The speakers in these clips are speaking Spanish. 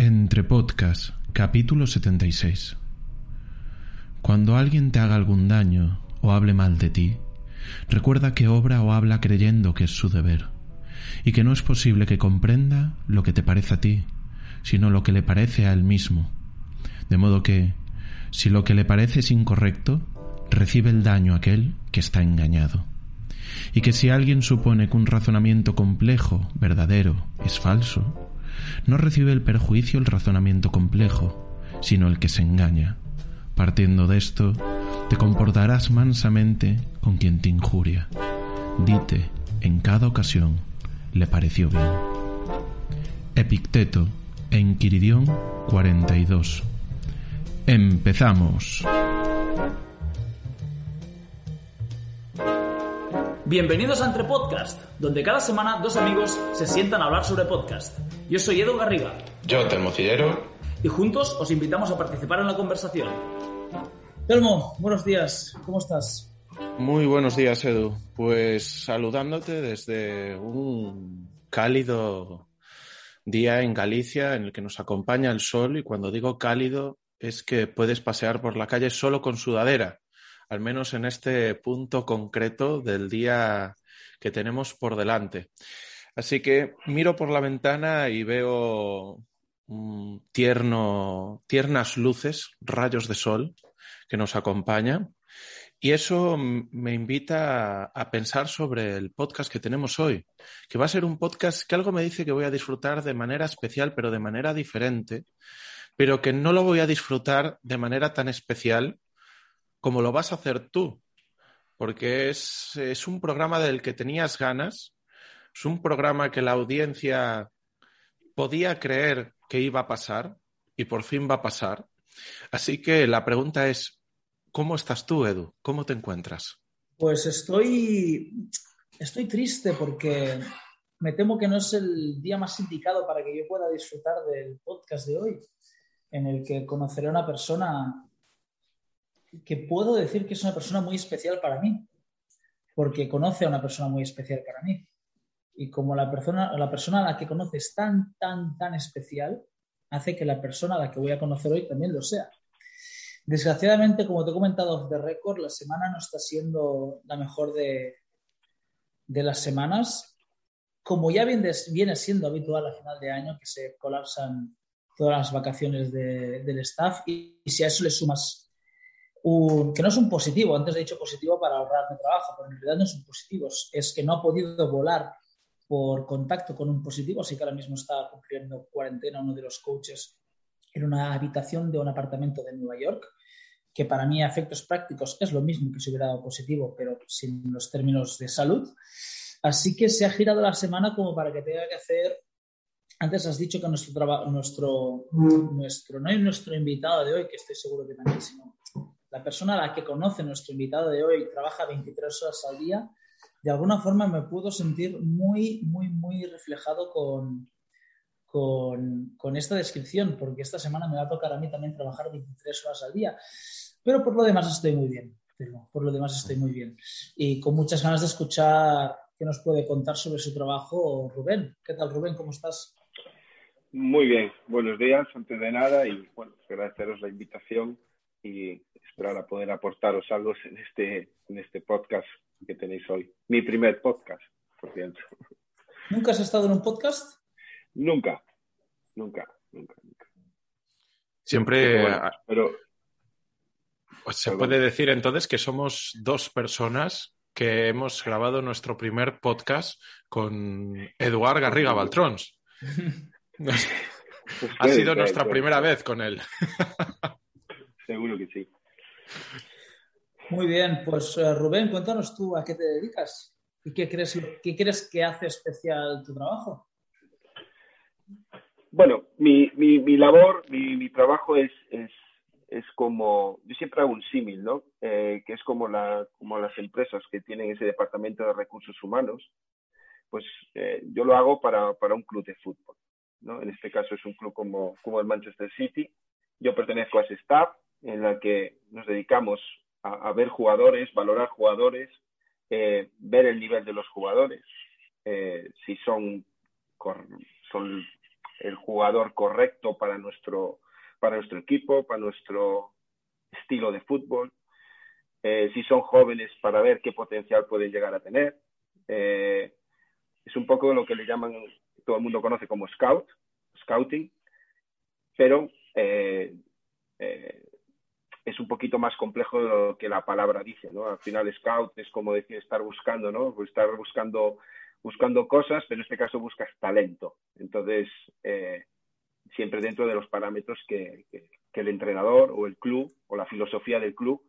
Entre Podcast, capítulo 76. Cuando alguien te haga algún daño o hable mal de ti, recuerda que obra o habla creyendo que es su deber, y que no es posible que comprenda lo que te parece a ti, sino lo que le parece a él mismo. De modo que, si lo que le parece es incorrecto, recibe el daño aquel que está engañado. Y que si alguien supone que un razonamiento complejo, verdadero, es falso, no recibe el perjuicio el razonamiento complejo, sino el que se engaña. Partiendo de esto, te comportarás mansamente con quien te injuria. Dite, en cada ocasión, le pareció bien. Epicteto, Enquiridión 42. Empezamos. Bienvenidos a Entre Podcast, donde cada semana dos amigos se sientan a hablar sobre podcast. Yo soy Edu Garriga. Yo, Telmo Cillero. Y juntos os invitamos a participar en la conversación. Telmo, buenos días. ¿Cómo estás? Muy buenos días, Edu. Pues saludándote desde un cálido día en Galicia en el que nos acompaña el sol y cuando digo cálido es que puedes pasear por la calle solo con sudadera al menos en este punto concreto del día que tenemos por delante. Así que miro por la ventana y veo tierno, tiernas luces, rayos de sol que nos acompañan. Y eso me invita a pensar sobre el podcast que tenemos hoy, que va a ser un podcast que algo me dice que voy a disfrutar de manera especial, pero de manera diferente, pero que no lo voy a disfrutar de manera tan especial como lo vas a hacer tú, porque es, es un programa del que tenías ganas, es un programa que la audiencia podía creer que iba a pasar y por fin va a pasar. Así que la pregunta es, ¿cómo estás tú, Edu? ¿Cómo te encuentras? Pues estoy, estoy triste porque me temo que no es el día más indicado para que yo pueda disfrutar del podcast de hoy, en el que conoceré a una persona que puedo decir que es una persona muy especial para mí, porque conoce a una persona muy especial para mí. Y como la persona, la persona a la que conoce es tan, tan, tan especial, hace que la persona a la que voy a conocer hoy también lo sea. Desgraciadamente, como te he comentado de récord, la semana no está siendo la mejor de, de las semanas. Como ya viene, viene, siendo habitual a final de año, que se colapsan todas las vacaciones del staff, y, y si a eso le sumas que no es un positivo, antes he dicho positivo para ahorrarme trabajo, pero en realidad no es un positivo, es que no ha podido volar por contacto con un positivo, así que ahora mismo está cumpliendo cuarentena uno de los coaches en una habitación de un apartamento de Nueva York, que para mí a efectos prácticos es lo mismo que si hubiera dado positivo, pero sin los términos de salud. Así que se ha girado la semana como para que tenga que hacer antes has dicho que nuestro trabajo, nuestro, nuestro, no es nuestro invitado de hoy, que estoy seguro que también, sino la persona a la que conoce nuestro invitado de hoy trabaja 23 horas al día, de alguna forma me puedo sentir muy, muy, muy reflejado con, con, esta descripción, porque esta semana me va a tocar a mí también trabajar 23 horas al día. Pero por lo demás estoy muy bien, por lo demás estoy muy bien. Y con muchas ganas de escuchar qué nos puede contar sobre su trabajo Rubén. ¿Qué tal, Rubén? ¿Cómo estás? Muy bien, buenos días, antes de nada, y bueno, agradeceros la invitación y esperar a poder aportaros algo en este, en este podcast que tenéis hoy. Mi primer podcast, por cierto. ¿Nunca has estado en un podcast? Nunca, nunca, nunca, nunca. Siempre, pero, pues se puede decir entonces que somos dos personas que hemos grabado nuestro primer podcast con Eduard Garriga Baltrons. ha sido nuestra primera vez con él. Seguro que sí. Muy bien, pues eh, Rubén, cuéntanos tú a qué te dedicas y qué crees, qué crees que hace especial tu trabajo. bueno, mi, mi, labor, mi, trabajo es, es, es, como, yo siempre hago un símil, ¿no? Eh, que es como, la, como las empresas que tienen ese departamento de recursos humanos, pues eh, yo lo hago para, para, un club de fútbol, ¿no? En este caso es un club como, como el Manchester City. Yo pertenezco a ese staff en la que nos dedicamos a, ver jugadores, valorar jugadores, eh, ver el nivel de los jugadores, si son, son el jugador correcto para nuestro, para nuestro equipo, para nuestro estilo de fútbol, eh, si son jóvenes para ver qué potencial pueden llegar a tener. Eh, es un poco lo que le llaman, todo el mundo conoce como scout, scouting, pero eh, es un poquito más complejo de lo que la palabra dice, ¿no? Al final scout es como decir estar buscando, ¿no? Estar buscando buscando cosas, pero en este caso buscas talento. Entonces, eh, siempre dentro de los parámetros que, el entrenador o el club o la filosofía del club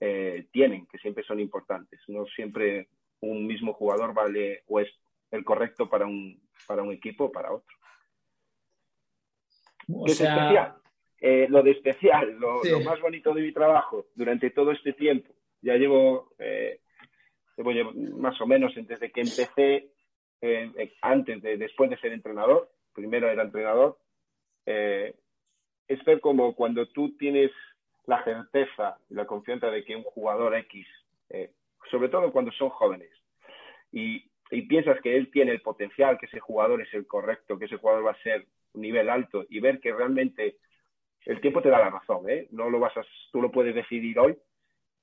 eh, tienen, que siempre son importantes. No siempre un mismo jugador vale o es el correcto para un, para un equipo o para otro. ¿Qué es especial? Eh, lo de especial, lo, más bonito de mi trabajo durante todo este tiempo. Ya llevo más o menos desde que empecé, eh, eh, antes de, después de ser entrenador, primero era entrenador, eh, es ver como cuando tú tienes la certeza y la confianza de que un jugador X, sobre todo cuando son jóvenes, y, piensas que él tiene el potencial, que ese jugador es el correcto, que ese jugador va a ser un nivel alto, y ver que realmente el tiempo te da la razón, no lo vas a, tú lo puedes decidir hoy,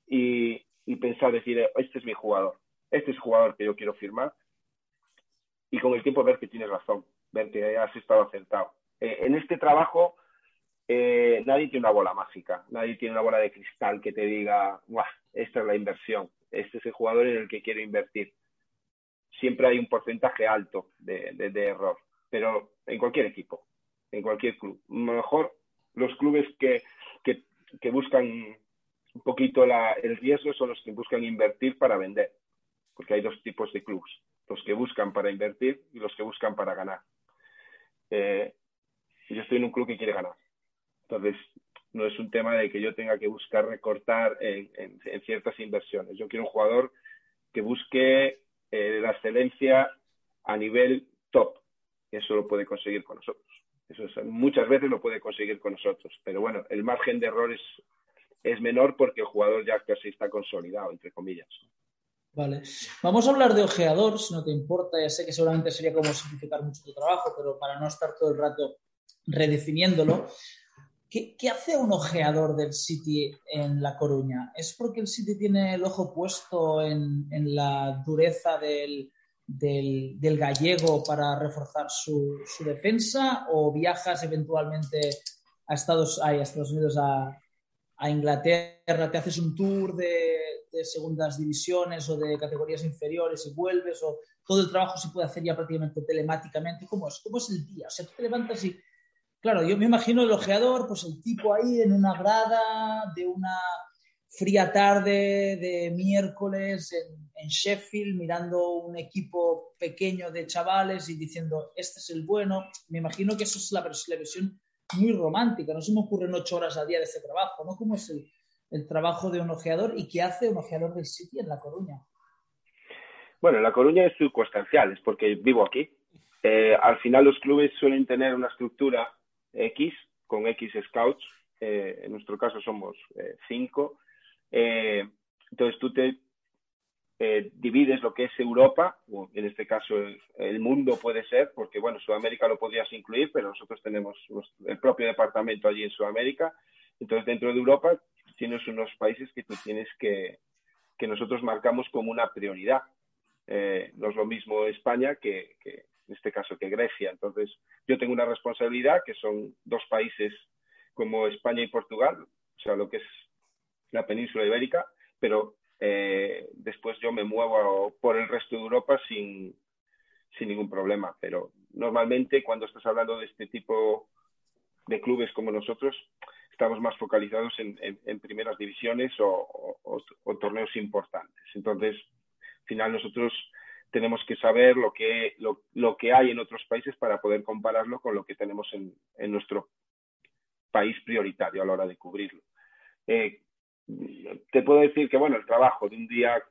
y, y pensar, decir, este es mi jugador, este es el jugador que yo quiero firmar, y con el tiempo ver que tienes razón, ver que has estado acertado. Eh, en este trabajo eh, nadie tiene una bola mágica, nadie tiene una bola de cristal que te diga, esta es la inversión, este es el jugador en el que quiero invertir. Siempre hay un porcentaje alto de, error, pero en cualquier equipo, en cualquier club. Mejor los clubes que, buscan un poquito el riesgo son los que buscan invertir para vender, porque hay dos tipos de clubes, los que buscan para invertir y los que buscan para ganar. Eh, yo estoy en un club que quiere ganar, entonces no es un tema de que yo tenga que buscar recortar en, ciertas inversiones. Yo quiero un jugador que busque eh, la excelencia a nivel top, eso lo puede conseguir con nosotros. Eso muchas veces lo puede conseguir con nosotros, pero bueno, el margen de errores es menor porque el jugador ya casi está consolidado, entre comillas. Vale. Vamos a hablar de ojeador, si no te importa. Ya sé que seguramente sería como simplificar mucho tu trabajo, pero para no estar todo el rato redefiniéndolo. ¿Qué, hace un ojeador del City en La Coruña? ¿Es porque el City tiene el ojo puesto en, la dureza del, gallego para reforzar su, defensa? ¿O viajas eventualmente a Estados, a Estados Unidos a, a Inglaterra, te haces un tour de, segundas divisiones o de categorías inferiores y vuelves, o todo el trabajo se puede hacer ya prácticamente telemáticamente. ¿Cómo es, cómo es el día? O sea, tú te levantas y, claro, yo me imagino el ojeador, pues el tipo ahí en una grada de una fría tarde de miércoles en, en Sheffield, mirando un equipo pequeño de chavales y diciendo, este es el bueno. Me imagino que eso es la, la versión muy romántica. No se me ocurren ocho horas al día de ese trabajo, ¿no? ¿Cómo es el, trabajo de un ojeador y qué hace un ojeador del City en La Coruña? Bueno, en La Coruña es circunstancial, es porque vivo aquí. Eh, al final los clubes suelen tener una estructura X, con X scouts. Eh, en nuestro caso somos eh, cinco. Entonces tú te eh, divides lo que es Europa, o en este caso el, mundo puede ser, porque bueno, Sudamérica lo podrías incluir, pero nosotros tenemos el propio departamento allí en Sudamérica. Entonces, dentro de Europa tienes unos países que tú tienes que, que nosotros marcamos como una prioridad. Eh, no es lo mismo España que, que, en este caso, que Grecia. Entonces, yo tengo una responsabilidad que son dos países como España y Portugal, o sea, lo que es la península ibérica, pero eh, después yo me muevo por el resto de Europa sin, sin ningún problema. Pero normalmente cuando estás hablando de este tipo de clubes como nosotros, estamos más focalizados en, en, primeras divisiones o, torneos importantes. Entonces, al final nosotros tenemos que saber lo que, lo, que hay en otros países para poder compararlo con lo que tenemos en, nuestro país prioritario a la hora de cubrirlo. Eh, te puedo decir que, bueno, el trabajo de un día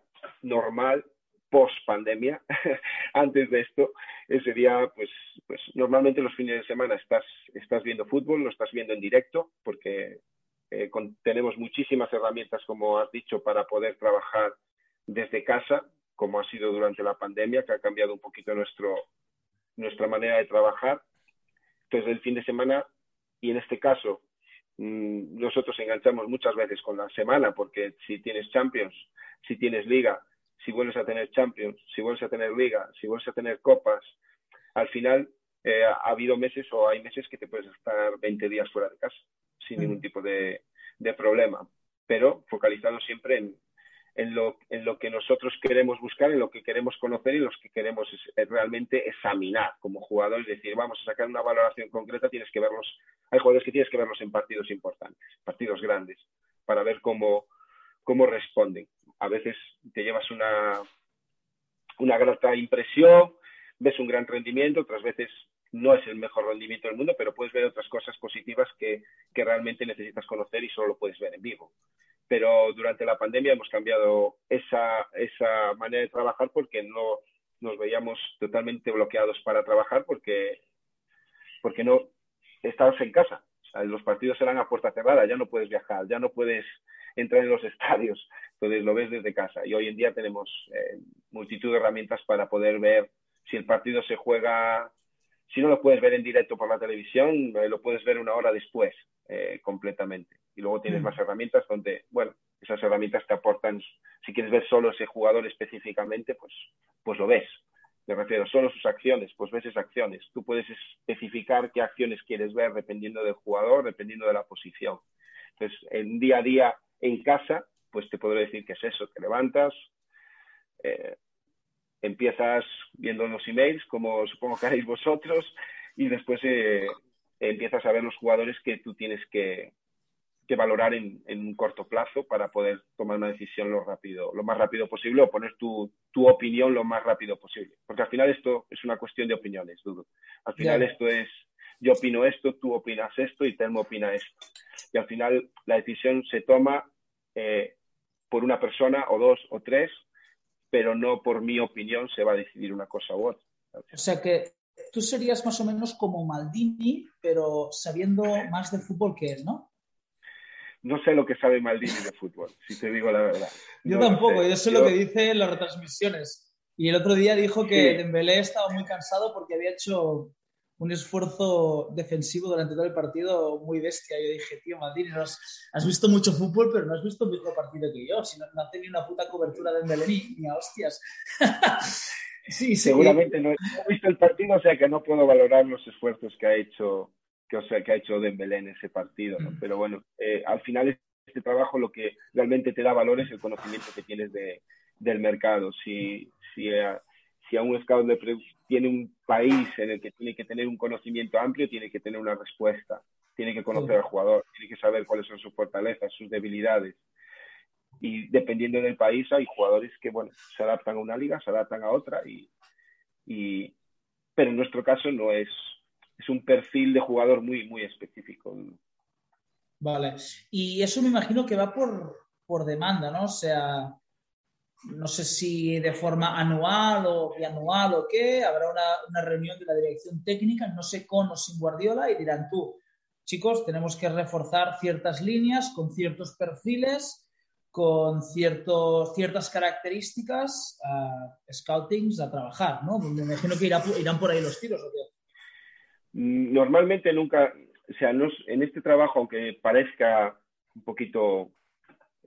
normal post pandemia, antes de esto, eh, sería, pues, pues normalmente los fines de semana estás, estás viendo fútbol, lo estás viendo en directo, porque eh, tenemos muchísimas herramientas, como has dicho, para poder trabajar desde casa, como ha sido durante la pandemia, que ha cambiado un poquito nuestro, nuestra manera de trabajar. Entonces, el fin de semana, y en este caso, nosotros enganchamos muchas veces con la semana, porque si tienes Champions, si tienes Liga, si vuelves a tener Champions, si vuelves a tener Liga, si vuelves a tener Copas, al final eh, ha habido meses o hay meses que te puedes estar 20 días fuera de casa sin ningún tipo de, de problema, pero focalizado siempre en, en lo, en lo que nosotros queremos buscar, en lo que queremos conocer y los que queremos realmente examinar como jugador. Es decir, vamos a sacar una valoración concreta, tienes que verlos, hay jugadores que tienes que verlos en partidos importantes, partidos grandes, para ver cómo, cómo responden. A veces te llevas una, una grata impresión, ves un gran rendimiento, otras veces no es el mejor rendimiento del mundo, pero puedes ver otras cosas positivas que, que realmente necesitas conocer y solo lo puedes ver en vivo pero durante la pandemia hemos cambiado esa, esa manera de trabajar porque no nos veíamos totalmente bloqueados para trabajar porque, porque no estabas en casa. los partidos eran a puerta cerrada, ya no puedes viajar, ya no puedes entrar en los estadios, entonces lo ves desde casa. Y hoy en día tenemos eh, multitud de herramientas para poder ver si el partido se juega, si no lo puedes ver en directo por la televisión, eh, lo puedes ver una hora después eh, completamente y luego tienes mm. más herramientas donde, bueno, esas herramientas te aportan, si quieres ver solo ese jugador específicamente, pues, pues lo ves. Me refiero, solo sus acciones, pues ves esas acciones. Tú puedes especificar qué acciones quieres ver dependiendo del jugador, dependiendo de la posición. Entonces, en día a día en casa, pues te podré decir que es eso, te levantas, eh, empiezas viendo los emails, como supongo que haréis vosotros, y después eh, empiezas a ver los jugadores que tú tienes que, que valorar en, un corto plazo para poder tomar una decisión lo, rápido, lo más rápido posible o poner tu, tu opinión lo más rápido posible. Porque al final esto es una cuestión de opiniones, Dudo. Al final esto es, yo opino esto, tú opinas esto y Telmo opina esto. Y al final la decisión se toma eh, por una persona o dos o tres, pero no por mi opinión se va a decidir una cosa u otra. O sea que tú serías más o menos como Maldini, pero sabiendo más de fútbol que él, ¿no? No sé lo que sabe Maldini de fútbol, si te digo la verdad. Yo tampoco, yo sé lo que dice en las retransmisiones. Y el otro día dijo que Dembélé estaba muy cansado porque había hecho un esfuerzo defensivo durante todo el partido muy bestia. Yo dije, tío, Maldini, has, visto mucho fútbol, pero no has visto el mismo partido que yo. Si no, no tenido una puta cobertura de Dembélé ni, a hostias. sí, Seguramente no he visto el partido, o sea que no puedo valorar los esfuerzos que ha hecho que, o sea, que ha hecho Dembélé en ese partido. Mm. Pero bueno, eh, al final este trabajo lo que realmente te da valor es el conocimiento que tienes de, del mercado. Si, si, a, si a un scout le tiene un país en el que tiene que tener un conocimiento amplio, tiene que tener una respuesta. Tiene que conocer al jugador, tiene que saber cuáles son sus fortalezas, sus debilidades. Y dependiendo del país, hay jugadores que, bueno, se adaptan a una liga, se adaptan a otra, y, y pero en nuestro caso no es, es un perfil de jugador muy, muy específico. Vale. Y eso me imagino que va por, por demanda, ¿no? O sea, no sé si de forma anual o bianual o qué, habrá una, una, reunión de la dirección técnica, no sé con o sin Guardiola, y dirán tú, chicos, tenemos que reforzar ciertas líneas con ciertos perfiles, con ciertos, ciertas características, uh, scoutings a trabajar, ¿no? Me imagino que irán por ahí los tiros, ¿o? Normalmente nunca, o sea, en este trabajo, aunque parezca un poquito,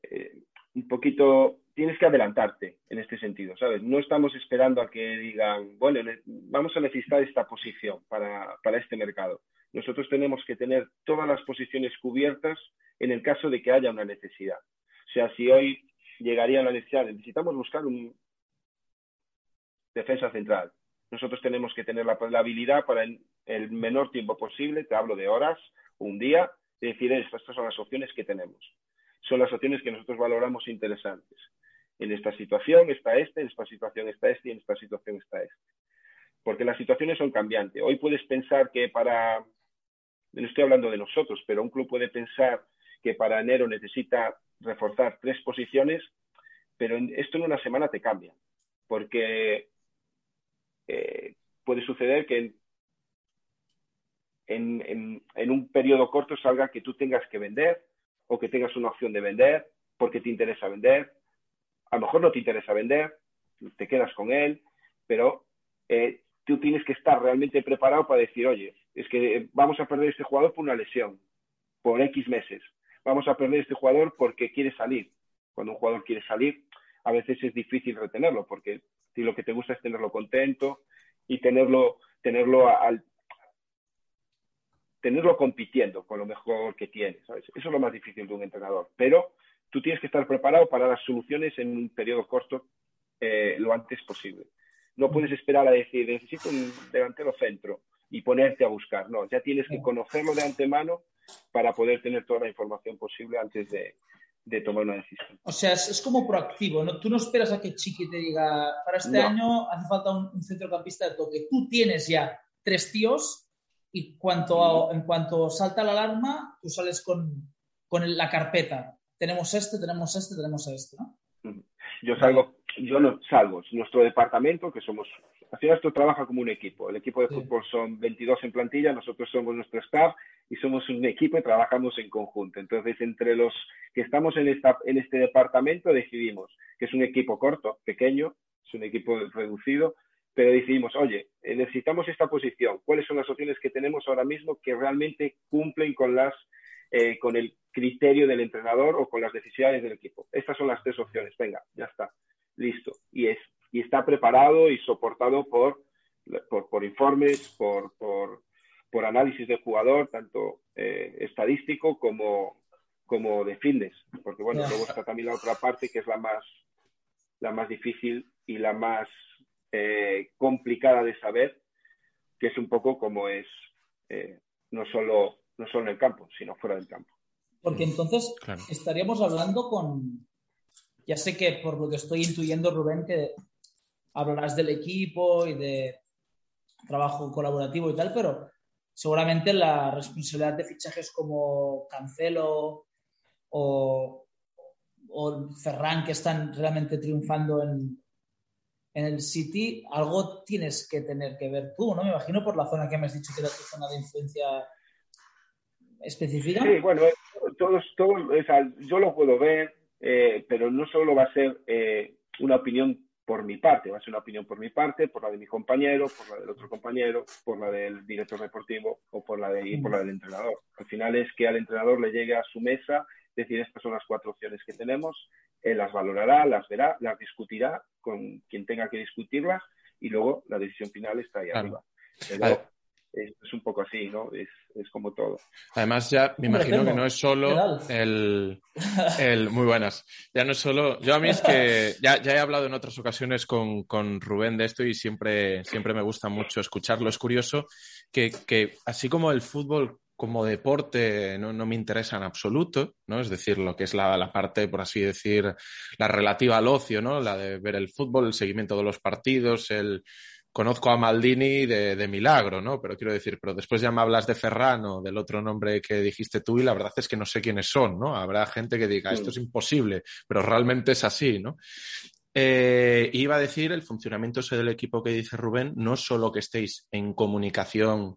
eh, un poquito, tienes que adelantarte en este sentido, ¿sabes? No estamos esperando a que digan, bueno, vamos a necesitar esta posición para, para este mercado. Nosotros tenemos que tener todas las posiciones cubiertas en el caso de que haya una necesidad. O sea, si hoy llegaría la necesidad, necesitamos buscar un defensa central. Nosotros tenemos que tener la, la habilidad para el menor tiempo posible, te hablo de horas, un día, de decir, estas son las opciones que tenemos. Son las opciones que nosotros valoramos interesantes. En esta situación está este, en esta situación está este y en esta situación está este. Porque las situaciones son cambiantes. Hoy puedes pensar que para, no estoy hablando de nosotros, pero un club puede pensar que para enero necesita reforzar tres posiciones, pero esto en una semana te cambia. Porque eh, puede suceder que en, un periodo corto salga que tú tengas que vender o que tengas una opción de vender porque te interesa vender. A lo mejor no te interesa vender, te quedas con él, pero eh, tú tienes que estar realmente preparado para decir, oye, es que vamos a perder este jugador por una lesión, por X meses. Vamos a perder este jugador porque quiere salir. Cuando un jugador quiere salir, a veces es difícil retenerlo porque si lo que te gusta es tenerlo contento y tenerlo, tenerlo al, tenerlo compitiendo con lo mejor que tiene. Eso es lo más difícil de un entrenador. Pero tú tienes que estar preparado para las soluciones en un periodo corto eh, lo antes posible. No puedes esperar a decir, necesito un delantero centro y ponerte a buscar. No, ya tienes que conocerlo de antemano para poder tener toda la información posible antes de, tomar una decisión. O sea, es, como proactivo, ¿no? Tú no esperas a que Chiqui te diga, para este año hace falta un, un, centrocampista de toque. Tú tienes ya tres tíos y cuanto en cuanto salta la alarma, tú sales con, con la carpeta. Tenemos este, tenemos este, tenemos este, ¿no? Yo salgo, yo no salgo, nuestro departamento, que somos, al final esto trabaja como un equipo. El equipo de fútbol son 22 en plantilla, nosotros somos nuestro staff y somos un equipo y trabajamos en conjunto. Entonces, entre los que estamos en, esta, en este departamento decidimos que es un equipo corto, pequeño, es un equipo reducido, pero decidimos, oye, eh, necesitamos esta posición, ¿cuáles son las opciones que tenemos ahora mismo que realmente cumplen con, las, eh, con el criterio del entrenador o con las necesidades del equipo? Estas son las tres opciones, venga, ya está, listo. Y, es, y está preparado y soportado por, por, informes, por, por, análisis del jugador, tanto eh, estadístico como, como de fitness, porque bueno, luego está también la otra parte que es la más, la más difícil y la más eh, complicada de saber, que es un poco como es eh, no, solo, no solo en el campo, sino fuera del campo. Porque entonces estaríamos hablando con, ya sé que por lo que estoy intuyendo, Rubén, que hablarás del equipo y de trabajo colaborativo y tal, pero seguramente la responsabilidad de fichajes como Cancelo o, o Ferran, que están realmente triunfando en, en el City algo tienes que tener que ver tú, ¿no? Me imagino por la zona que me has dicho que era tu zona de influencia específica. Sí, bueno, todos, todos, yo lo puedo ver, eh, pero no solo va a ser eh, una opinión por mi parte, va a ser una opinión por mi parte, por la de mi compañero, por la del otro compañero, por la del director deportivo o por la, de, por la del entrenador. Al final es que al entrenador le llegue a su mesa decir estas son las cuatro opciones que tenemos, él las valorará, las verá, las discutirá con quien tenga que discutirlas y luego la decisión final está ahí arriba. es, un poco así, ¿no? Es, como todo. Además, ya me imagino que no es solo el, el, Muy buenas. Ya no es solo... Yo a mí es que ya, ya he hablado en otras ocasiones con, con, Rubén de esto y siempre, siempre me gusta mucho escucharlo. Es curioso que, que así como el fútbol como deporte no, me interesa en absoluto, ¿no? Es decir, lo que es la, parte, por así decir, la relativa al ocio, ¿no? La de ver el fútbol, el seguimiento de los partidos, el... Conozco a Maldini de, milagro, ¿no? Pero quiero decir, pero después ya me hablas de Ferrano, del otro nombre que dijiste tú, y la verdad es que no sé quiénes son, ¿no? Habrá gente que diga, esto es imposible, pero realmente es así, ¿no? Eh, iba a decir, el funcionamiento ese del equipo que dice Rubén, no solo que estéis en comunicación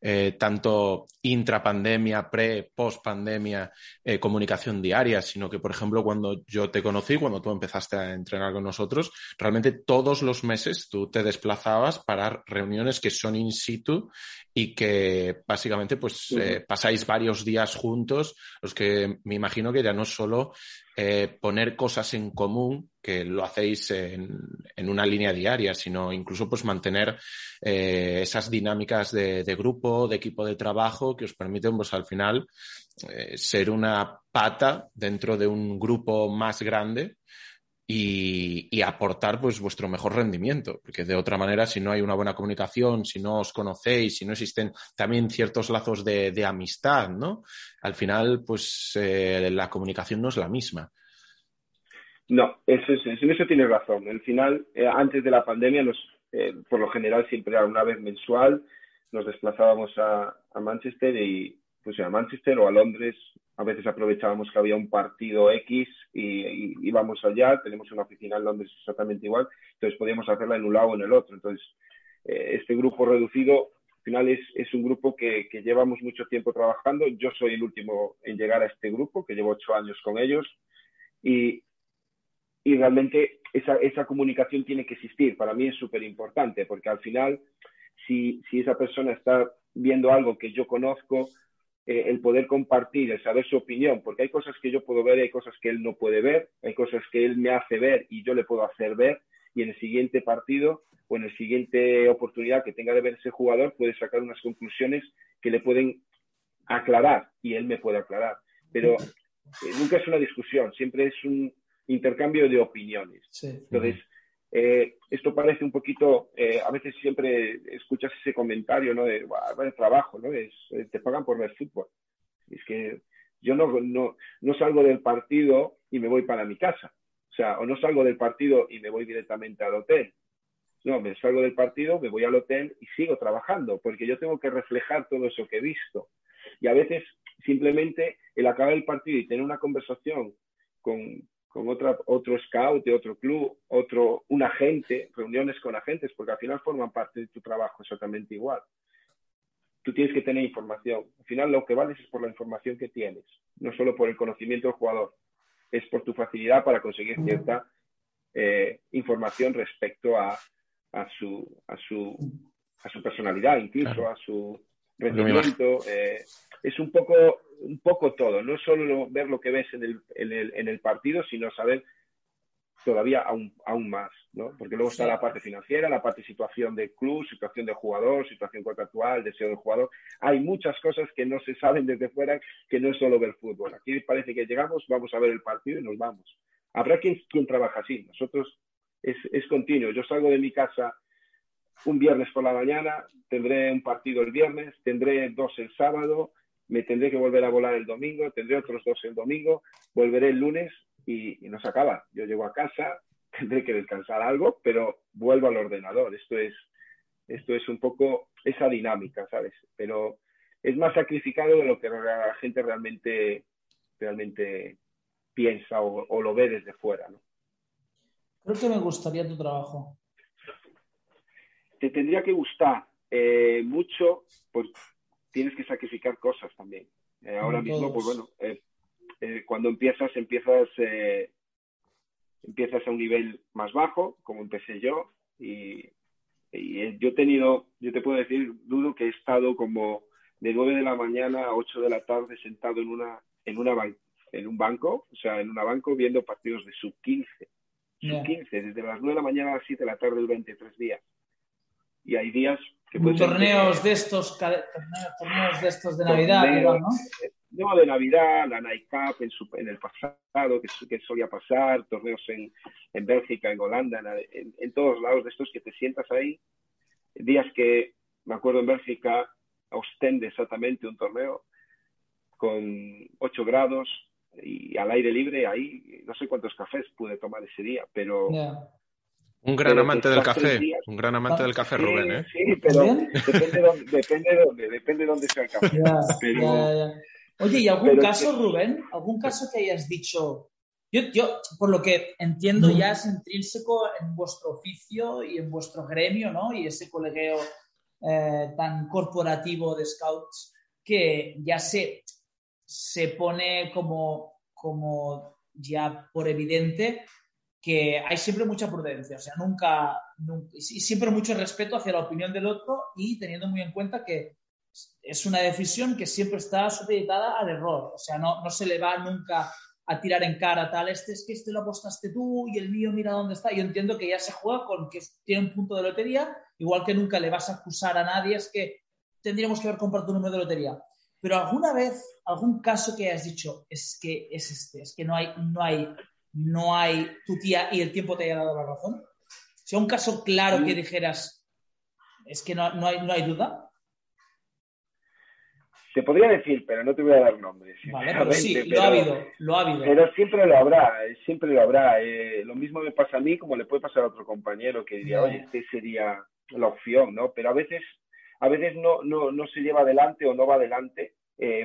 eh, tanto intrapandemia, pre, post pandemia, eh, comunicación diaria, sino que, por ejemplo, cuando yo te conocí, cuando tú empezaste a entrenar con nosotros, realmente todos los meses tú te desplazabas para reuniones que son in situ y que básicamente pues eh, pasáis varios días juntos, los que me imagino que ya no solo eh, poner cosas en común, que lo hacéis en, una línea diaria, sino incluso pues mantener eh, esas dinámicas de, grupo, de equipo de trabajo que os permiten pues al final ser una pata dentro de un grupo más grande y, aportar pues vuestro mejor rendimiento, porque de otra manera si no hay una buena comunicación, si no os conocéis, si no existen también ciertos lazos de, amistad, ¿no? Al final pues eh, la comunicación no es la misma. No, eso es, en eso tienes razón. Al final, eh, antes de la pandemia, nos, eh, por lo general siempre era una vez mensual, nos desplazábamos a, a Manchester y pues a Manchester o a Londres. A veces aprovechábamos que había un partido X y, íbamos allá. Tenemos una oficina en Londres exactamente igual, entonces podíamos hacerla en un lado o en el otro. Entonces, eh, este grupo reducido al final es, es un grupo que, que, llevamos mucho tiempo trabajando. Yo soy el último en llegar a este grupo, que llevo ocho años con ellos. Y, y realmente esa, esa, comunicación tiene que existir. Para mí es súper importante, porque al final, si, si, esa persona está viendo algo que yo conozco, eh, el poder compartir, el saber su opinión, porque hay cosas que yo puedo ver y hay cosas que él no puede ver, hay cosas que él me hace ver y yo le puedo hacer ver, y en el siguiente partido o en la siguiente oportunidad que tenga de ver ese jugador puede sacar unas conclusiones que le pueden aclarar y él me puede aclarar. Pero eh, nunca es una discusión, siempre es un, intercambio de opiniones. Entonces, eh, esto parece un poquito, eh, a veces siempre escuchas ese comentario, ¿no? De, el trabajo, ¿no? Es, eh, te pagan por ver fútbol. Es que yo no, no, no salgo del partido y me voy para mi casa. O sea, o no salgo del partido y me voy directamente al hotel. No, me salgo del partido, me voy al hotel y sigo trabajando, porque yo tengo que reflejar todo eso que he visto. Y a veces simplemente el acabar el partido y tener una conversación con, con otra, otro scout de otro club, otro, un agente, reuniones con agentes, porque al final forman parte de tu trabajo exactamente igual. Tú tienes que tener información. Al final lo que vales es por la información que tienes, no solo por el conocimiento del jugador, es por tu facilidad para conseguir cierta eh, información respecto a, a, su, a, su, a su personalidad, incluso a su rendimiento. Eh, es un poco, un poco todo, no solo ver lo que ves en el, en el, en el partido, sino saber todavía aún, aún más, ¿no? Porque luego está la parte financiera, la parte de situación del club, situación de jugador, situación contractual, deseo del jugador. Hay muchas cosas que no se saben desde fuera, que no es solo ver fútbol. Aquí parece que llegamos, vamos a ver el partido y nos vamos. Habrá quien, quien trabaja así. Nosotros es, es continuo. Yo salgo de mi casa un viernes por la mañana, tendré un partido el viernes, tendré dos el sábado, me tendré que volver a volar el domingo, tendré otros dos el domingo, volveré el lunes y, no se acaba. Yo llego a casa, tendré que descansar algo, pero vuelvo al ordenador. Esto es, esto es un poco esa dinámica, ¿sabes? Pero es más sacrificado de lo que la gente realmente, realmente piensa o, lo ve desde fuera, ¿no? Creo que me gustaría tu trabajo. Te tendría que gustar eh, mucho, pues tienes que sacrificar cosas también. Eh, ahora mismo, pues bueno, eh, eh, cuando empiezas, empiezas, empiezas a un nivel más bajo, como empecé yo, y, yo he tenido, yo te puedo decir, dudo que he estado como de 9 de la mañana a 8 de la tarde sentado en una, en una en un banco, o sea, en un banco viendo partidos de sub 15. Sub 15, desde las 9 de la mañana a las 7 de la tarde durante tres días. Y hay días torneos de estos torneos de estos de Navidad, ¿no? No, de Navidad, la Night Cup en, el pasado, que, solía pasar, torneos en, en Bélgica, en Holanda, en, todos lados de estos que te sientas ahí. Días que, me acuerdo en Bélgica, Ostende exactamente, un torneo con 8 grados y al aire libre, ahí no sé cuántos cafés pude tomar ese día, pero... Un gran amante del café, un gran amante del café, Rubén, ¿eh? Sí, pero depende de dónde, depende dónde, depende dónde sea el café. Oye, ¿y algún caso, Rubén? ¿Algún caso que hayas dicho? Yo, yo, por lo que entiendo, ya es intrínseco en vuestro oficio y en vuestro gremio, ¿no? Y ese colegueo eh, tan corporativo de scouts que ya se, se pone como, como ya por evidente que hay siempre mucha prudencia, o sea, nunca, y siempre mucho respeto hacia la opinión del otro y teniendo muy en cuenta que es una decisión que siempre está supeditada al error, o sea, no, no se le va nunca a tirar en cara tal, este es que este lo apostaste tú y el mío mira dónde está. Yo entiendo que ya se juega con que tiene un punto de lotería, igual que nunca le vas a acusar a nadie, es que tendríamos que haber comprado un número de lotería. Pero alguna vez, algún caso que hayas dicho, es que es este, es que no hay, no hay no hay tu tía y el tiempo te haya dado la razón? Si un caso claro que dijeras, es que no, hay, no hay duda. te podría decir, pero no te voy a dar nombres. Vale, pero sí, lo ha habido, lo ha habido. Pero siempre lo habrá, eh, siempre lo habrá. Eh, lo mismo me pasa a mí como le puede pasar a otro compañero que diría, oye, este sería la opción, ¿no? Pero a veces, a veces no, no, no se lleva adelante o no va adelante, eh,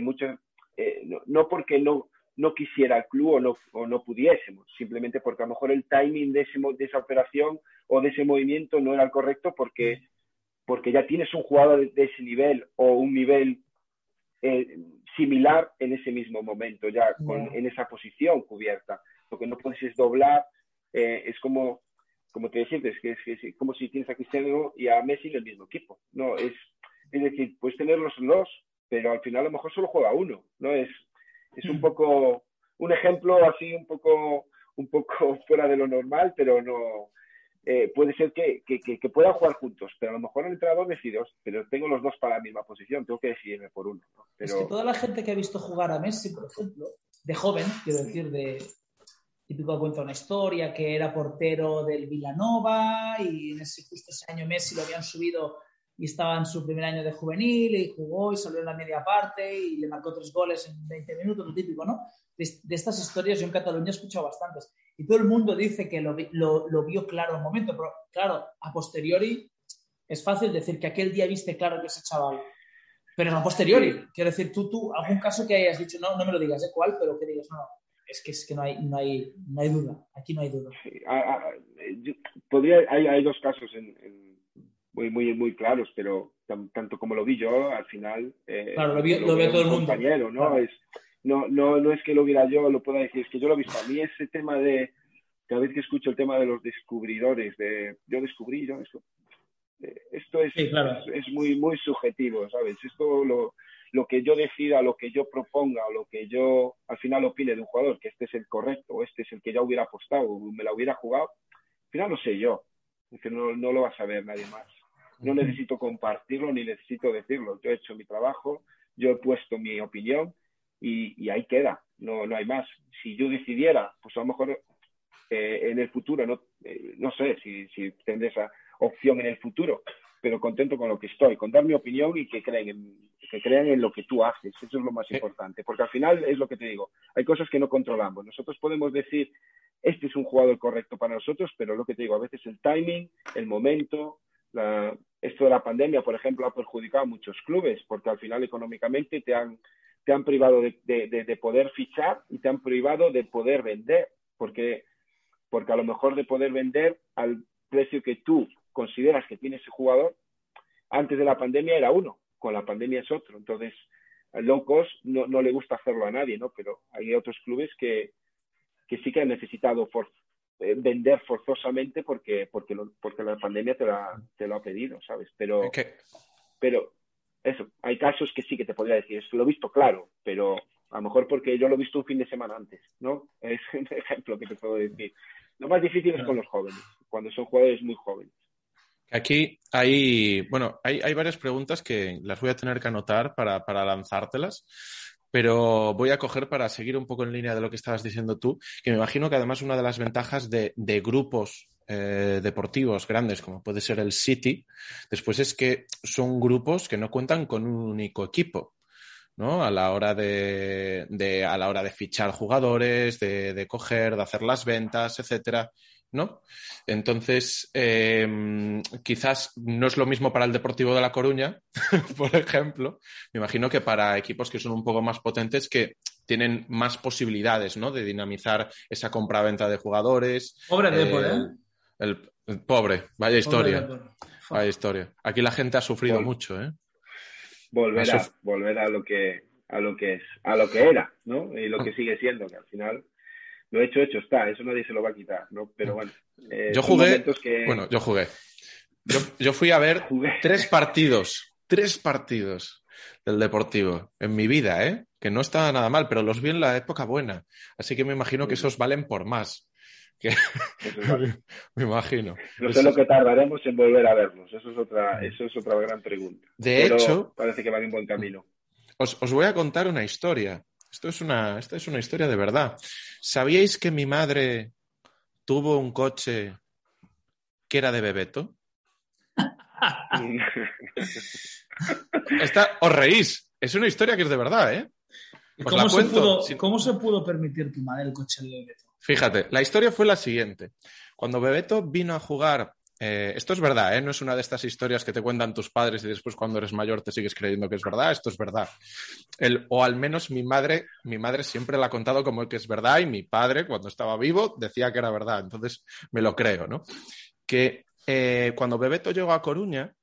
eh, no, no, porque no, no quisiera el club o no, o no pudiésemos, simplemente porque a lo mejor el timing de, ese, de esa operación o de ese movimiento no era el correcto porque, porque ya tienes un jugador de ese nivel o un nivel eh, similar en ese mismo momento, ya con, en esa posición cubierta. Lo que no puedes es doblar, eh, es como, como te decía, es, que es, como si tienes a Cristiano y a Messi en el mismo equipo. No, es, es decir, puedes tenerlos los dos, pero al final a lo mejor solo juega uno. No es, es un poco un ejemplo así un poco un poco fuera de lo normal, pero no, eh, puede ser que, puedan jugar juntos, pero a lo mejor el entrenador decide, pero tengo los dos para la misma posición, tengo que decidirme por uno. Es que toda la gente que ha visto jugar a Messi, por ejemplo, de joven, quiero decir, de típico cuenta una historia, que era portero del Villanova y en ese justo ese año Messi lo habían subido y estaba en su primer año de juvenil y jugó y salió en la media parte y le marcó tres goles en 20 minutos, lo típico, ¿no? De, estas historias yo en Cataluña he escuchado bastantes. Y todo el mundo dice que lo, lo, vio claro en el momento, pero claro, a posteriori es fácil decir que aquel día viste claro que ese chaval. Pero no a posteriori. Quiero decir, tú, tú, algún caso que hayas dicho, no, no me lo digas de cuál, pero que digas, no, es que, es que no, hay, no, hay, no hay duda. Aquí no hay duda. podría, hay, hay dos casos en muy, muy, muy claros, pero tanto como lo vi yo, al final. Eh, claro, lo, vi, lo, ve todo el mundo. Compañero, ¿no? Es, no, no, no es que lo viera yo, lo pueda decir, es que yo lo he visto. A mí ese tema de. Cada vez que escucho el tema de los descubridores, de yo descubrí, yo esto, eh, esto es, es, muy, muy subjetivo, ¿sabes? Esto lo, lo que yo decida, lo que yo proponga, o lo que yo al final opine de un jugador, que este es el correcto, o este es el que ya hubiera apostado, o me la hubiera jugado, al final lo sé yo, que no, no lo va a saber nadie más. No necesito compartirlo ni necesito decirlo. Yo he hecho mi trabajo, yo he puesto mi opinión y, ahí queda, no, no hay más. Si yo decidiera, pues a lo mejor eh, en el futuro, no, eh, no sé si, si tendré esa opción en el futuro, pero contento con lo que estoy, con dar mi opinión y que crean en, que crean en lo que tú haces. Eso es lo más importante, porque al final es lo que te digo, hay cosas que no controlamos. Nosotros podemos decir, este es un jugador correcto para nosotros, pero lo que te digo, a veces el timing, el momento, esto de la pandemia, por ejemplo, ha perjudicado a muchos clubes porque al final económicamente te han, te han privado de, poder fichar y te han privado de poder vender, porque, porque a lo mejor de poder vender al precio que tú consideras que tiene ese jugador, antes de la pandemia era uno, con la pandemia es otro. Entonces, al low cost no, no le gusta hacerlo a nadie, ¿no? Pero hay otros clubes que, que sí que han necesitado eh, vender forzosamente porque, porque, porque la pandemia te, te lo ha pedido, ¿sabes? Pero, pero eso, hay casos que sí que te podría decir, es lo he visto claro, pero a lo mejor porque yo lo he visto un fin de semana antes, ¿no? Es un ejemplo que te puedo decir. Lo más difícil es con los jóvenes, cuando son jugadores muy jóvenes. Aquí hay, bueno, hay, hay varias preguntas que las voy a tener que anotar para, para lanzártelas pero voy a coger para seguir un poco en línea de lo que estabas diciendo tú, que me imagino que además una de las ventajas de, grupos eh, deportivos grandes, como puede ser el City, después es que son grupos que no cuentan con un único equipo. ¿no? A la hora de, a la hora de fichar jugadores, de, de coger, de hacer las ventas, etcétera. ¿No? Entonces, em, quizás no es lo mismo para el Deportivo de La Coruña, por ejemplo. Me imagino que para equipos que son un poco más potentes, que tienen más posibilidades, ¿no? De dinamizar esa compra-venta de jugadores. Pobre de ¿eh? El, pobre, vaya historia. Vaya historia. Aquí la gente ha sufrido mucho, ¿eh? Volverá, volverá a lo que a lo que es, a lo que era, ¿no? Y lo que sigue siendo, que al final lo hecho, hecho está, eso nadie se lo va a quitar, ¿no? Pero bueno. Eh, yo jugué. Bueno, yo jugué. Yo, fui a ver tres partidos, tres partidos del Deportivo en mi vida, ¿eh? Que no estaba nada mal, pero los vi en la época buena. Así que me imagino que esos valen por más. me imagino. No sé lo que tardaremos en volver a verlos. Eso es otra, eso es otra gran pregunta. De hecho, parece que va en buen camino. Os, os voy a contar una historia. Esto es una, esta es una historia de verdad. ¿Sabíais que mi madre tuvo un coche que era de Bebeto? Está, os reís, es una historia que es de verdad, ¿eh? cómo, se pudo, ¿Cómo se pudo permitir tu madre el coche de Bebeto? Fíjate, la historia fue la siguiente. Cuando Bebeto vino a jugar eh, esto es verdad, ¿eh? no es una de estas historias que te cuentan tus padres y después cuando eres mayor te sigues creyendo que es verdad. Esto es verdad. El, o al menos mi madre, mi madre siempre la ha contado como que es verdad y mi padre, cuando estaba vivo, decía que era verdad. Entonces me lo creo, ¿no? Que eh, cuando Bebeto llegó a Coruña,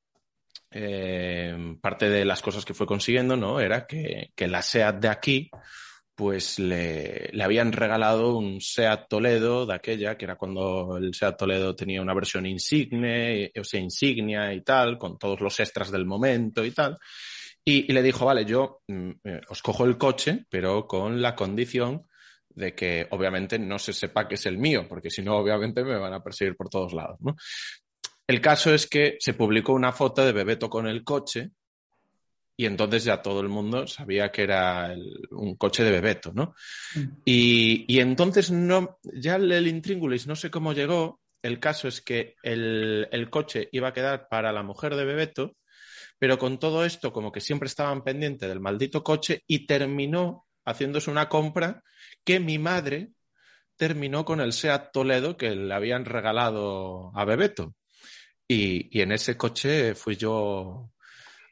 parte de las cosas que fue consiguiendo, ¿no? Era que, que la SEAT de aquí pues le, le, habían regalado un SEAT Toledo de aquella, que era cuando el SEAT Toledo tenía una versión insigne, o sea, insignia y tal, con todos los extras del momento y tal. Y, y le dijo, vale, yo mm, eh, os cojo el coche, pero con la condición de que obviamente no se sepa que es el mío, porque si no, obviamente me van a perseguir por todos lados, ¿no? El caso es que se publicó una foto de Bebeto con el coche y entonces ya todo el mundo sabía que era un coche de Bebeto, ¿no? Mm. Y, y, entonces no, ya el intríngulis no sé cómo llegó, el caso es que el, el, coche iba a quedar para la mujer de Bebeto, pero con todo esto como que siempre estaban pendientes del maldito coche y terminó haciéndose una compra que mi madre terminó con el SEAT Toledo que le habían regalado a Bebeto. Y, y en ese coche fui yo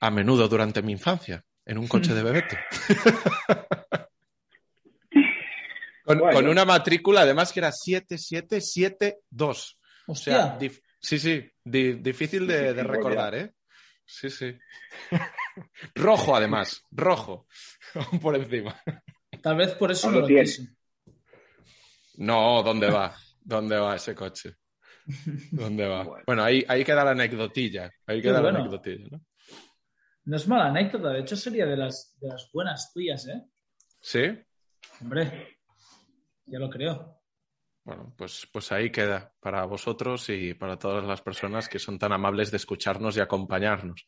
a menudo durante mi infancia, en un coche de Bebeto. con, una matrícula, además, que era 7772. O sea, sí, sí, difícil de, recordar, ¿eh? Sí, sí. rojo, además, rojo, por encima. Tal vez por eso no lo quise. No, ¿dónde va? ¿Dónde va ese coche? ¿Dónde va? Bueno, ahí, ahí queda la anecdotilla. Ahí queda la anecdotilla, ¿no? No es mala anécdota, de hecho sería de las, de las buenas tuyas, ¿eh? ¿Sí? Hombre, ya lo creo. Bueno, pues, pues ahí queda para vosotros y para todas las personas que son tan amables de escucharnos y acompañarnos.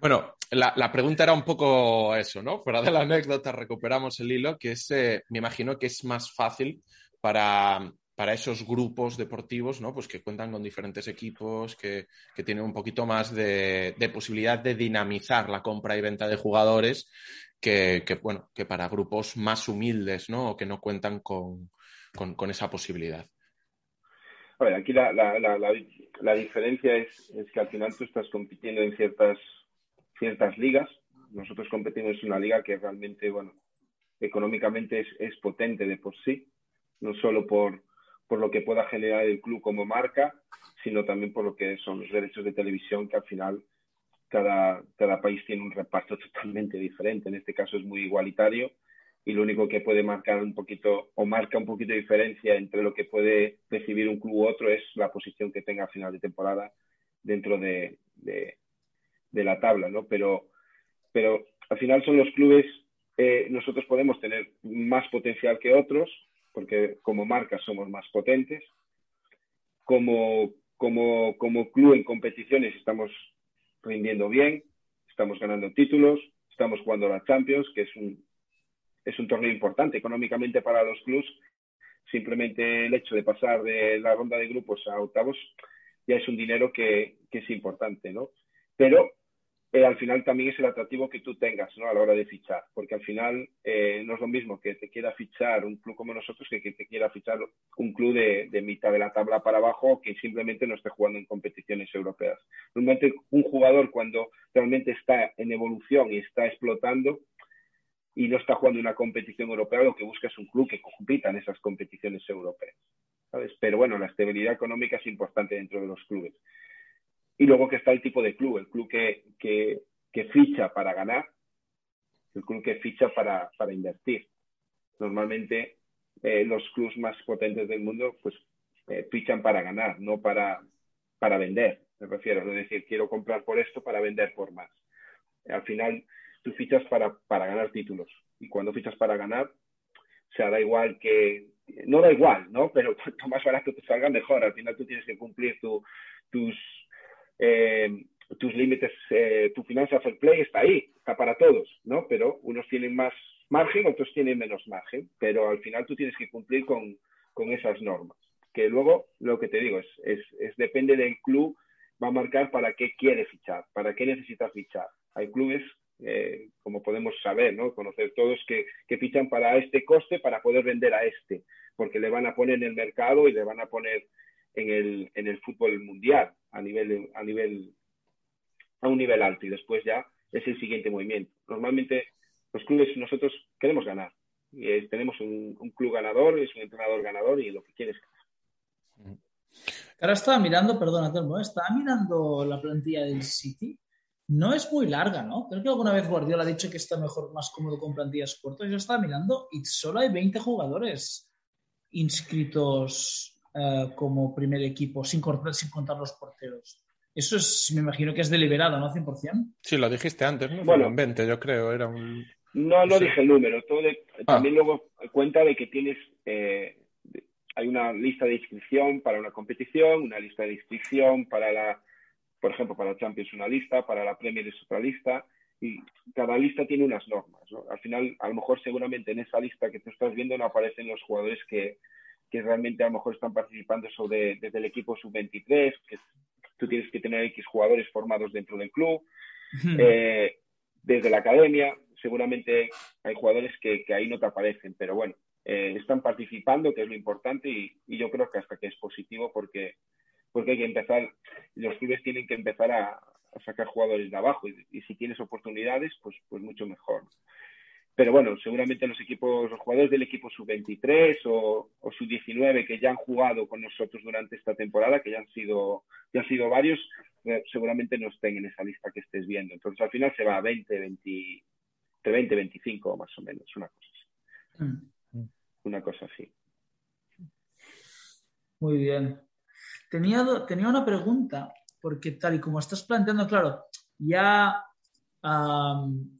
Bueno, la, la pregunta era un poco eso, ¿no? Fuera de la anécdota, recuperamos el hilo, que es, eh, me imagino que es más fácil para, para esos grupos deportivos, ¿no? Pues que cuentan con diferentes equipos, que, que tienen un poquito más de, de, posibilidad de dinamizar la compra y venta de jugadores que, que, bueno, que para grupos más humildes, ¿no? O que no cuentan con, con, esa posibilidad. A ver, aquí la, la, la, la diferencia es, es, que al final tú estás compitiendo en ciertas, ciertas ligas. Nosotros competimos en una liga que realmente, bueno, económicamente es, es potente de por sí, no solo por, por lo que pueda generar el club como marca, sino también por lo que son los derechos de televisión, que al final cada, cada país tiene un reparto totalmente diferente. En este caso es muy igualitario y lo único que puede marcar un poquito o marca un poquito de diferencia entre lo que puede recibir un club u otro es la posición que tenga a final de temporada dentro de, de, de la tabla, ¿no? Pero, pero al final son los clubes, eh, nosotros podemos tener más potencial que otros, porque como marca somos más potentes. Como, como, como club en competiciones estamos rindiendo bien, estamos ganando títulos, estamos jugando la Champions, que es un, es un torneo importante económicamente para los clubs. Simplemente el hecho de pasar de la ronda de grupos a octavos ya es un dinero que, que es importante, ¿no? Pero eh, al final también es el atractivo que tú tengas ¿no? a la hora de fichar, porque al final eh, no es lo mismo que te quiera fichar un club como nosotros que que te quiera fichar un club de, mitad de la tabla para abajo que simplemente no esté jugando en competiciones europeas. Normalmente un jugador cuando realmente está en evolución y está explotando y no está jugando una competición europea, lo que busca es un club que compita en esas competiciones europeas. ¿sabes? Pero bueno, la estabilidad económica es importante dentro de los clubes. Y luego que está el tipo de club, el club que, que, ficha para ganar, el club que ficha para, para invertir. Normalmente eh, los clubes más potentes del mundo pues eh, fichan para ganar, no para, para vender. Me refiero, es decir, quiero comprar por esto para vender por más. Al final, tú fichas para, para ganar títulos. Y cuando fichas para ganar, sea, da igual que, no da igual, ¿no? Pero cuanto más barato te salga, mejor. Al final tú tienes que cumplir tu, tus, eh, tus límites, eh, tu financial fair play está ahí, está para todos, ¿no? Pero unos tienen más margen, otros tienen menos margen, pero al final tú tienes que cumplir con, con esas normas. Que luego, lo que te digo, es, es, es, depende del club, va a marcar para qué quiere fichar, para qué necesita fichar. Hay clubes eh, como podemos saber, ¿no? Conocer todos que, que, fichan para este coste para poder vender a este, porque le van a poner en el mercado y le van a poner en el, en el fútbol mundial a nivel, a nivel, a un nivel alto y después ya es el siguiente movimiento. Normalmente los clubes nosotros queremos ganar. Tenemos un, un, club ganador, es un entrenador ganador y lo que quieres ganar. Ahora estaba mirando, perdona, Telmo, ¿eh? estaba mirando la plantilla del City. No es muy larga, ¿no? Creo que alguna vez Guardiola ha dicho que está mejor, más cómodo con plantillas cortas. Yo estaba mirando y solo hay 20 jugadores inscritos uh, como primer equipo, sin, cortar, sin contar los porteros. Eso es, me imagino que es deliberado, ¿no? 100%. Sí, lo dijiste antes, ¿no? Bueno, 20, yo creo, era un... No, no sí. dije el número. Todo de, ah. También luego cuenta de que tienes eh, hay una lista de inscripción para una competición, una lista de inscripción para la, por ejemplo, para la Champions una lista, para la Premier es otra lista, y cada lista tiene unas normas. ¿no? Al final, a lo mejor seguramente en esa lista que tú estás viendo no aparecen los jugadores que, que realmente a lo mejor están participando sobre, desde el equipo sub-23, que tú tienes que tener X jugadores formados dentro del club, eh, desde la academia, seguramente hay jugadores que, que ahí no te aparecen, pero bueno, eh, están participando, que es lo importante, y, y, yo creo que hasta que es positivo porque, porque hay que empezar, los clubes tienen que empezar a, a sacar jugadores de abajo y, y, si tienes oportunidades, pues, pues mucho mejor. Pero bueno, seguramente los equipos, los jugadores del equipo sub-23 o, o sub-19 que ya han jugado con nosotros durante esta temporada, que ya han sido, ya han sido varios, eh, seguramente no estén en esa lista que estés viendo. Entonces al final se va a 20, 20, 20, 25 más o menos, una cosa así. Mm una cosa así. Muy bien. Tenía, tenía una pregunta, porque tal y como estás planteando, claro, ya um,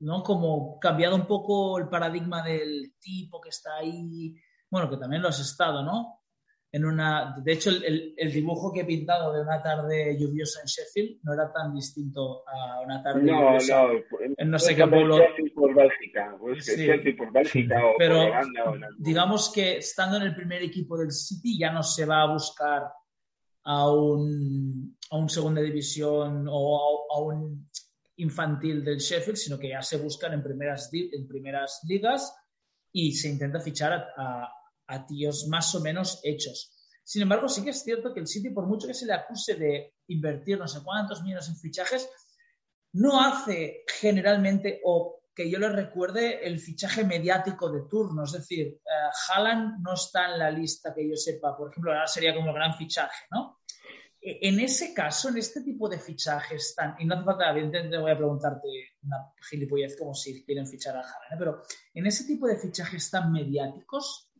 ¿no? como cambiado un poco el paradigma del tipo que está ahí, bueno, que también lo has estado, ¿no? en una. De hecho, el, el, dibujo que he pintado de una tarde lluviosa en Sheffield no era tan distinto a una tarde no, lluviosa no, en no sé qué pueblo. Sheffield por Bélgica, pues sí. Sheffield por Bélgica o Pero por Holanda. O la... digamos que estando en el primer equipo del City ya no se va a buscar a un, a un segunda división o a, a un infantil del Sheffield, sino que ya se buscan en primeras, en primeras ligas y se intenta fichar a, a tíos más o menos hechos. Sin embargo, sí que es cierto que el City, por mucho que se le acuse de invertir no sé cuántos millones en fichajes, no hace generalmente, o que yo le recuerde, el fichaje mediático de turno. Es decir, uh, Haaland no está en la lista que yo sepa. Por ejemplo, ahora sería como gran fichaje, ¿no? En ese caso, en este tipo de fichajes tan... Y no hace falta, evidentemente voy a preguntarte una gilipollez como si quieren fichar a Haaland, ¿eh? pero en ese tipo de fichajes tan mediáticos,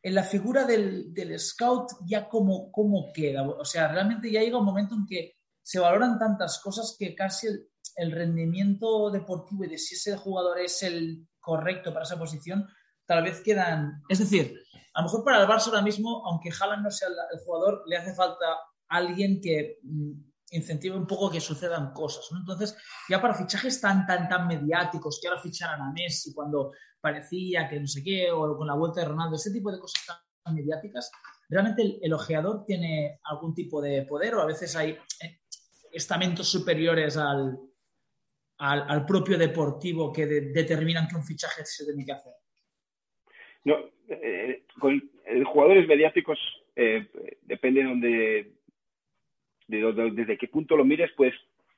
en la figura del, del scout ya cómo, cómo, queda. O sea, realmente ya llega un momento en que se valoran tantas cosas que casi el, el, rendimiento deportivo y de si ese jugador es el correcto para esa posición, tal vez quedan... Es decir, a lo mejor para el Barça ahora mismo, aunque Haaland no sea el, jugador, le hace falta alguien que mm, incentive un poco que sucedan cosas. ¿no? Entonces, ya para fichajes tan, tan, tan mediáticos, que ahora ficharan a Messi cuando parecía que no sé qué, o con la vuelta de Ronaldo, ese tipo de cosas tan mediáticas, realmente el, el ojeador tiene algún tipo de poder o a veces hay eh, estamentos superiores al, al, al propio deportivo que de, determinan que un fichaje se tiene que hacer. No, eh, con eh, jugadores mediáticos eh, depende de donde, de, de, desde qué punto lo mires, puedes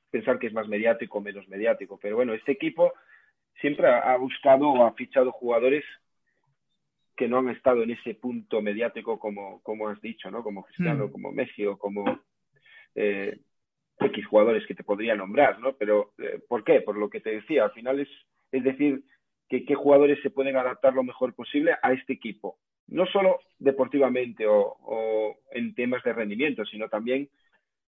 pensar que es más mediático o menos mediático. Pero bueno, este equipo siempre ha buscado o ha fichado jugadores que no han estado en ese punto mediático como, como has dicho, ¿no? Como Cristiano, mm. como Messi o como eh, X jugadores que te podría nombrar, ¿no? Pero eh, ¿por qué? Por lo que te decía, al final es, es decir, que qué jugadores se pueden adaptar lo mejor posible a este equipo. No solo deportivamente o, en temas de rendimiento, sino también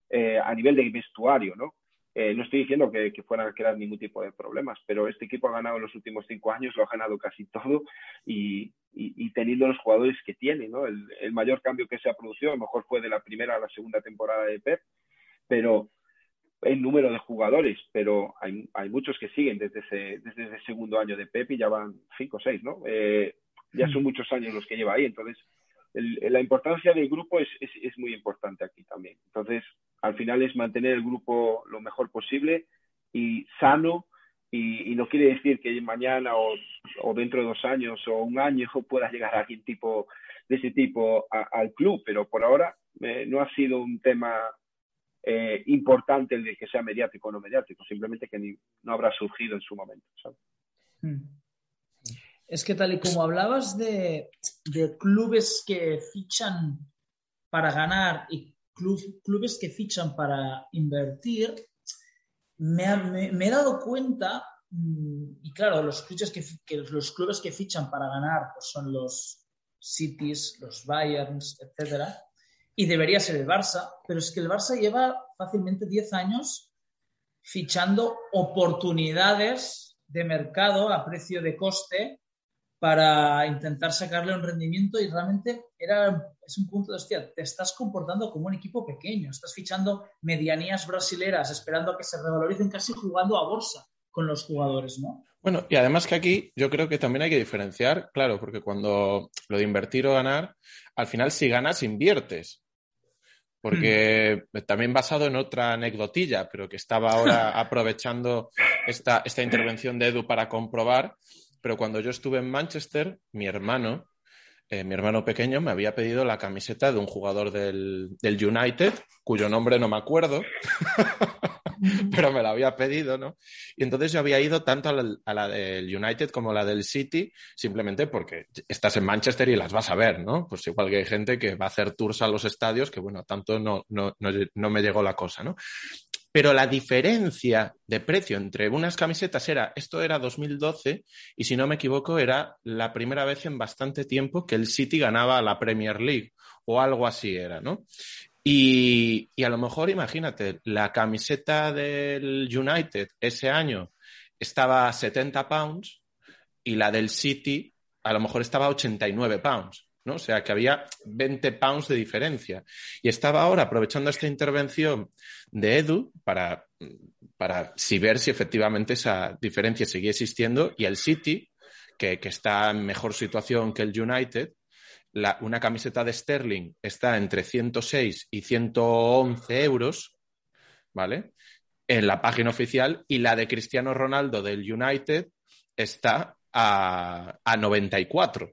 eh, a nivel de vestuario, ¿no? Eh, no estoy diciendo que, que, a crear ningún tipo de problemas, pero este equipo ha ganado en los últimos cinco años, lo ha ganado casi todo y teniendo los jugadores que tiene. ¿no? El, el, mayor cambio que se ha producido a lo mejor fue de la primera a la segunda temporada de Pep, pero el número de jugadores, pero hay, hay muchos que siguen desde ese, desde ese segundo año de Pep y ya van cinco o seis, ¿no? Eh, ya son muchos años los que lleva ahí, entonces el, la importancia del grupo es, es, es muy importante aquí también. Entonces, al final es mantener el grupo lo mejor posible y sano y, no quiere decir que mañana o, dentro de dos años o un año pueda llegar alguien tipo de ese tipo al club, pero por ahora eh, no ha sido un tema eh, importante el de que sea mediático o no mediático, simplemente que no habrá surgido en su momento. Hmm. Es que tal y como hablabas de, clubes que fichan para ganar y clubes que fichan para invertir, me, he dado cuenta, mm, y claro, los clubes que, los clubes que fichan para ganar pues son los Cities, los Bayerns, etc. Y debería ser el Barça, pero es que el Barça lleva fácilmente 10 años fichando oportunidades de mercado a precio de coste para intentar sacarle un rendimiento y realmente era, es un punto de, hostia, te estás comportando como un equipo pequeño, estás fichando medianías brasileras, esperando a que se revaloricen, casi jugando a bolsa con los jugadores, ¿no? Bueno, y además que aquí yo creo que también hay que diferenciar, claro, porque cuando lo de invertir o ganar, al final si ganas, inviertes. Porque hmm. también basado en otra anecdotilla, pero que estaba ahora aprovechando esta, esta intervención de Edu para comprobar, pero cuando yo estuve en Manchester, mi hermano, eh, mi hermano pequeño, me había pedido la camiseta de un jugador del, United, cuyo nombre no me acuerdo, pero me la había pedido, ¿no? Y entonces yo había ido tanto a la, del United como a la del City, simplemente porque estás en Manchester y las vas a ver, ¿no? Pues igual que hay gente que va a hacer tours a los estadios, que bueno, tanto no, no, no me llegó la cosa, ¿no? Pero la diferencia de precio entre unas camisetas era, esto era 2012 y si no me equivoco era la primera vez en bastante tiempo que el City ganaba la Premier League o algo así era, ¿no? Y, y a lo mejor imagínate, la camiseta del United ese año estaba a 70 pounds y la del City a lo mejor estaba a 89 pounds. O sea, que había 20 pounds de diferencia. Y estaba ahora aprovechando esta intervención de Edu para, para si ver si efectivamente esa diferencia seguía existiendo y el City, que, está en mejor situación que el United, una camiseta de Sterling está entre 106 y 111 euros, ¿vale? En la página oficial y la de Cristiano Ronaldo del United está a, a 94.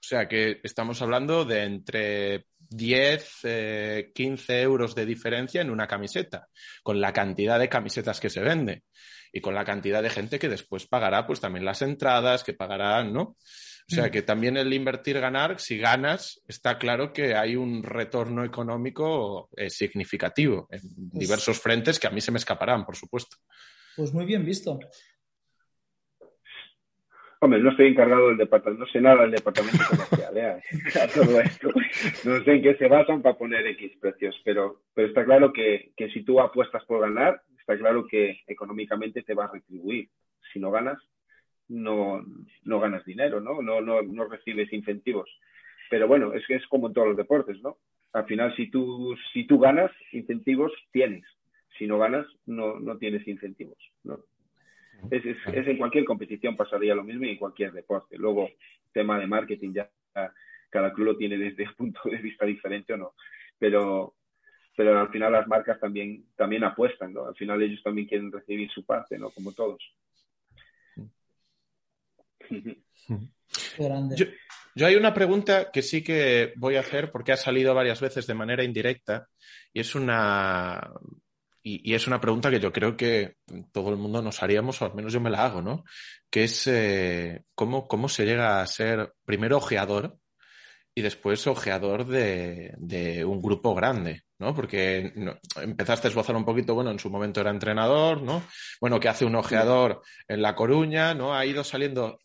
O sea que estamos hablando de entre 10, 15 eh, euros de diferencia en una camiseta, con la cantidad de camisetas que se vende y con la cantidad de gente que después pagará pues también las entradas, que pagarán, ¿no? O sea mm. que también el invertir, ganar, si ganas, está claro que hay un retorno económico eh, significativo en pues diversos frentes que a mí se me escaparán, por supuesto. Pues muy bien visto. Hombre, no estoy encargado del departamento, no sé nada del departamento comercial, ¿eh? todo esto. No sé en qué se basan para poner X precios, pero, pero está claro que, que si tú apuestas por ganar, está claro que económicamente te va a retribuir. Si no ganas, no, no ganas dinero, ¿no? No, no, recibes incentivos. Pero bueno, es que es como en todos los deportes, ¿no? Al final, si tú, si tú ganas, incentivos tienes. Si no ganas, no, no tienes incentivos, ¿no? Es, es, en cualquier competición pasaría lo mismo y en cualquier deporte. Luego, tema de marketing, ya cada club lo tiene desde un punto de vista diferente o no. Pero, pero al final las marcas también, también apuestan, ¿no? Al final ellos también quieren recibir su parte, ¿no? Como todos. Yo, yo, hay una pregunta que sí que voy a hacer porque ha salido varias veces de manera indirecta y es una y, es una pregunta que yo creo que todo el mundo nos haríamos, o al menos yo me la hago, ¿no? Que es eh, ¿cómo, cómo se llega a ser primero ojeador y después ojeador de, de un grupo grande, ¿no? Porque empezaste a esbozar un poquito, bueno, en su momento era entrenador, ¿no? Bueno, ¿qué hace un ojeador en La Coruña, ¿no? Ha ido saliendo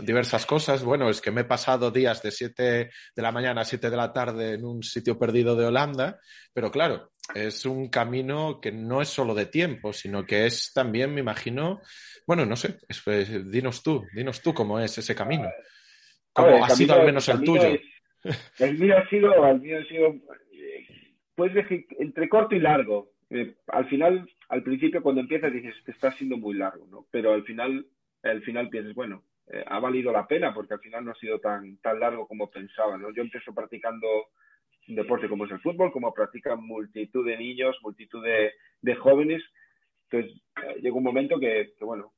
diversas cosas. Bueno, es que me he pasado días de 7 de la mañana a 7 de la tarde en un sitio perdido de Holanda, pero claro, es un camino que no es solo de tiempo, sino que es también, me imagino, bueno, no sé, pues, dinos tú, dinos tú cómo es ese camino. ¿Cómo ha sido al menos el, tuyo? el mío ha sido, el mío ha sido, puedes decir, entre corto y largo. Eh, al final, al principio cuando empiezas dices, te está siendo muy largo, ¿no? Pero al final, al final piensas, bueno, eh, ha valido la pena porque al final no ha sido tan, tan largo como pensaba, ¿no? Yo empiezo practicando un deporte como es el fútbol, como practican multitud de niños, multitud de, jóvenes Entonces, llegó un momento que, bueno,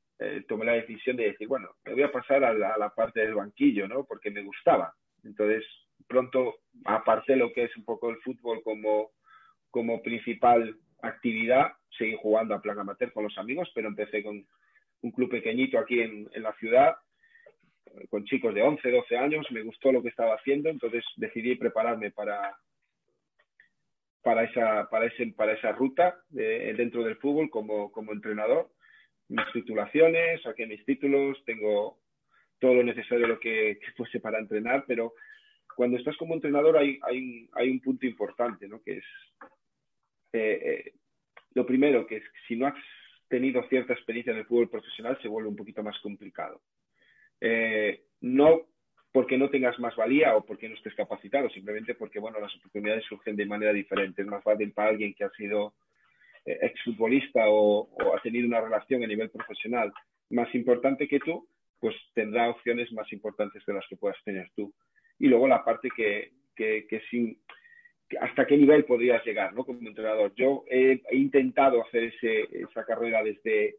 tomé la decisión de decir, bueno, me voy a pasar a la, parte del banquillo, ¿no? Porque me gustaba. Entonces, pronto aparté lo que es un poco el fútbol como, como principal actividad. Seguí jugando a plan amateur con los amigos, pero empecé con un club pequeñito aquí en, en la ciudad con chicos de 11, 12 años, me gustó lo que estaba haciendo, entonces decidí prepararme para, para, esa, para, ese, para esa ruta dentro del fútbol como, como entrenador. Mis titulaciones, saqué mis títulos, tengo todo lo necesario lo que, fuese para entrenar, pero cuando estás como entrenador hay, hay, hay un punto importante, ¿no? que es eh, eh, lo primero, que es si no has tenido cierta experiencia en el fútbol profesional se vuelve un poquito más complicado. Eh, no porque no tengas más valía o porque no estés capacitado, simplemente porque bueno, las oportunidades surgen de manera diferente. Es más fácil para alguien que ha sido eh, exfutbolista o, o ha tenido una relación a nivel profesional más importante que tú, pues tendrá opciones más importantes de las que puedas tener tú. Y luego la parte que, que, sin, hasta qué nivel podrías llegar ¿no? como entrenador. Yo he, he intentado hacer ese, esa carrera desde,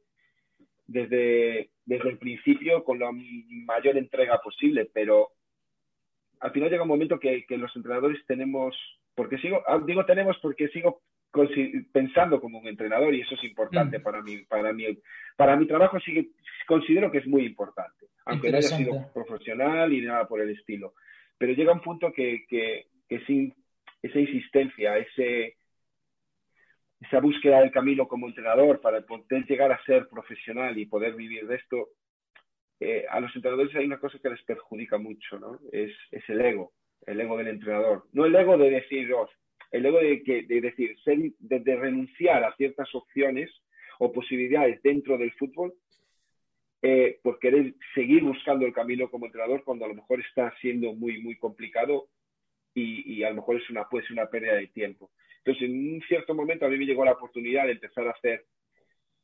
desde, desde el principio con la mayor entrega posible, pero al final llega un momento que, que los entrenadores tenemos, porque sigo, ah, digo tenemos porque sigo pensando como un entrenador y eso es importante mm. para mí, para mí, para mi trabajo sigue, considero que es muy importante, aunque no haya sido profesional y nada por el estilo. Pero llega un punto que, que, que sin esa insistencia, ese, esa búsqueda del camino como entrenador para poder llegar a ser profesional y poder vivir de esto, eh, a los entrenadores hay una cosa que les perjudica mucho, ¿no? Es, es, el ego, el ego del entrenador. No el ego de decir, oh, el ego de, que, de decir, de, renunciar a ciertas opciones o posibilidades dentro del fútbol eh, por querer seguir buscando el camino como entrenador cuando a lo mejor está siendo muy, muy complicado y, y a lo mejor es una, puede ser una pérdida de tiempo. Entonces, en un cierto momento a mí me llegó la oportunidad de empezar a hacer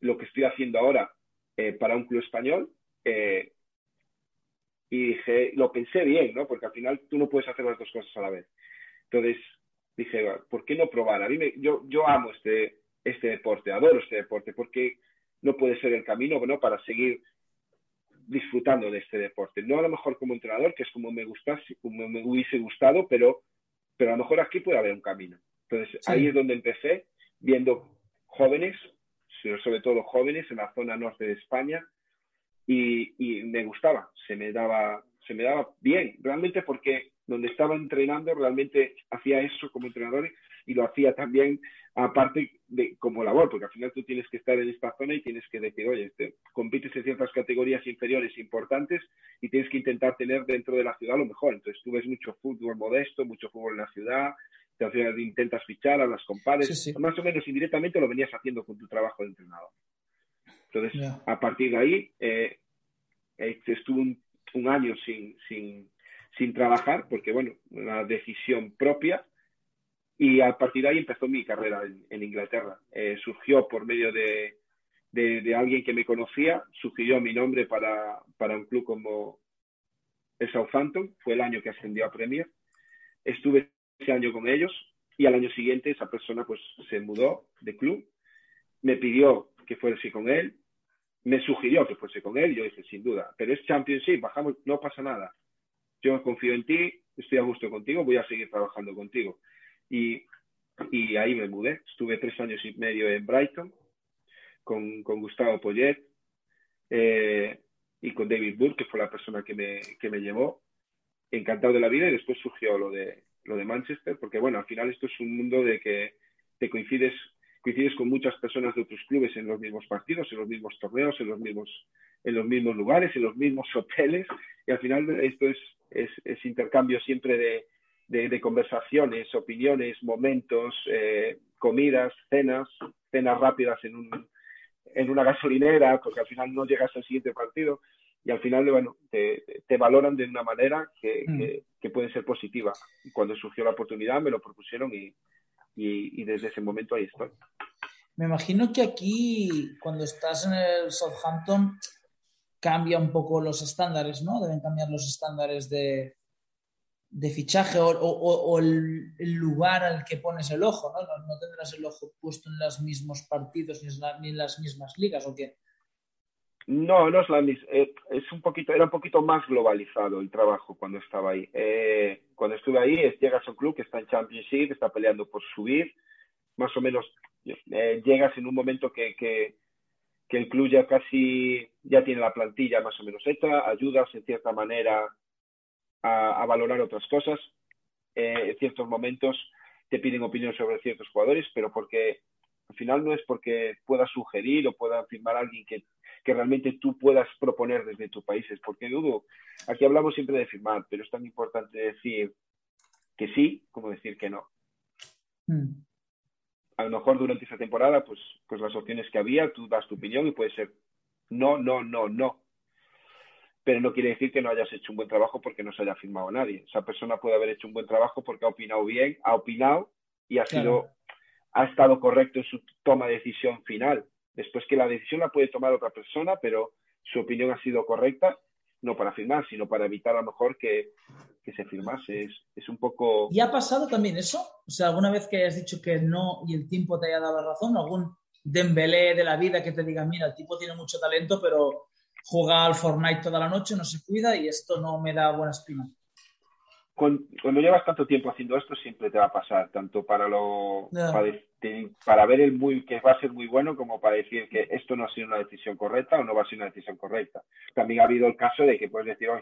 lo que estoy haciendo ahora eh, para un club español. Eh, y dije, lo pensé bien, ¿no? Porque al final tú no puedes hacer las dos cosas a la vez. Entonces dije, ¿por qué no probar? A mí me, yo, yo amo este, este deporte, adoro este deporte, porque no puede ser el camino ¿no? para seguir disfrutando de este deporte. No a lo mejor como entrenador, que es como me gustase, como me hubiese gustado, pero, pero a lo mejor aquí puede haber un camino. Entonces, ahí es donde empecé, viendo jóvenes, sobre todo jóvenes en la zona norte de España, y, me gustaba, se me, daba, se me daba bien, realmente porque donde estaba entrenando realmente hacía eso como entrenador y lo hacía también aparte de como labor, porque al final tú tienes que estar en esta zona y tienes que decir, oye, este, compites en ciertas categorías inferiores importantes y tienes que intentar tener dentro de la ciudad lo mejor. Entonces tú ves mucho fútbol modesto, mucho fútbol en la ciudad, intentas fichar, a las compares, más o menos indirectamente lo venías haciendo con tu trabajo de entrenador. Entonces, a partir de ahí, eh, eh, estuve un, año sin, sin, sin, trabajar, porque, bueno, una decisión propia, y a partir de ahí empezó mi carrera en, Inglaterra. Eh, surgió por medio de, de, alguien que me conocía, sugirió mi nombre para, para un club como el Southampton, fue el año que ascendió a Premier. Estuve ese año con ellos y al año siguiente esa persona pues se mudó de club, me pidió que fuese con él, me sugirió que fuese con él yo dije, sin duda, pero es Championship, bajamos, no pasa nada. Yo confío en ti, estoy a gusto contigo, voy a seguir trabajando contigo. Y, y ahí me mudé. Estuve tres años y medio en Brighton con, con Gustavo Poyet eh, y con David Burke, que fue la persona que me, que me llevó. Encantado de la vida y después surgió lo de, lo de Manchester, porque bueno, al final esto es un mundo de que te coincides, coincides con muchas personas de otros clubes en los mismos partidos, en los mismos torneos, en los mismos, en los mismos lugares, en los mismos hoteles, y al final esto es, es, intercambio siempre de, de, conversaciones, opiniones, momentos, eh, comidas, cenas, cenas rápidas en, un, en una gasolinera, porque al final no llegas al siguiente partido y al final bueno, te, te valoran de una manera que, mm. que, puede ser positiva. Cuando surgió la oportunidad me lo propusieron y, y, desde ese momento ahí estoy. Me imagino que aquí, cuando estás en el Southampton, cambia un poco los estándares, ¿no? Deben cambiar los estándares de, de fichaje o, el, lugar al que pones el ojo, ¿no? ¿no? tendrás el ojo puesto en los mismos partidos ni en las mismas ligas, ¿o qué? No, no es la misma. Eh, es un poquito, era un poquito más globalizado el trabajo cuando estaba ahí. Eh, cuando estuve ahí, llegas a un club que está en Championship, está peleando por subir, más o menos eh, llegas en un momento que, que, el club ya casi ya tiene la plantilla más o menos hecha, ayudas en cierta manera a, valorar otras cosas. Eh, en ciertos momentos te piden opinión sobre ciertos jugadores, pero porque al final no es porque pueda sugerir o pueda firmar alguien que, que realmente tú puedas proponer desde tu país, es porque dudo, aquí hablamos siempre de firmar, pero es tan importante decir que sí como decir que no. Mm. A lo mejor durante esa temporada, pues, pues las opciones que había, tú das tu opinión y puede ser no, no, no, no pero no quiere decir que no hayas hecho un buen trabajo porque no se haya firmado nadie. Esa persona puede haber hecho un buen trabajo porque ha opinado bien, ha opinado y ha sido, ha estado correcto en su toma de decisión final. Después que la decisión la puede tomar otra persona, pero su opinión ha sido correcta, no para firmar, sino para evitar a lo mejor que, que se firmase. Es, es, un poco. ¿Y ha pasado también eso? O sea, alguna vez que hayas dicho que no y el tiempo te haya dado la razón, algún Dembélé de la vida que te diga, mira, el tipo tiene mucho talento, pero juega al Fortnite toda la noche, no se cuida y esto no me da buena espina. Cuando, llevas tanto tiempo haciendo esto siempre te va a pasar, tanto para lo para, ver el muy que va a ser muy bueno como para decir que esto no ha sido una decisión correcta o no va a ser una decisión correcta. También ha habido el caso de que puedes decir, hoy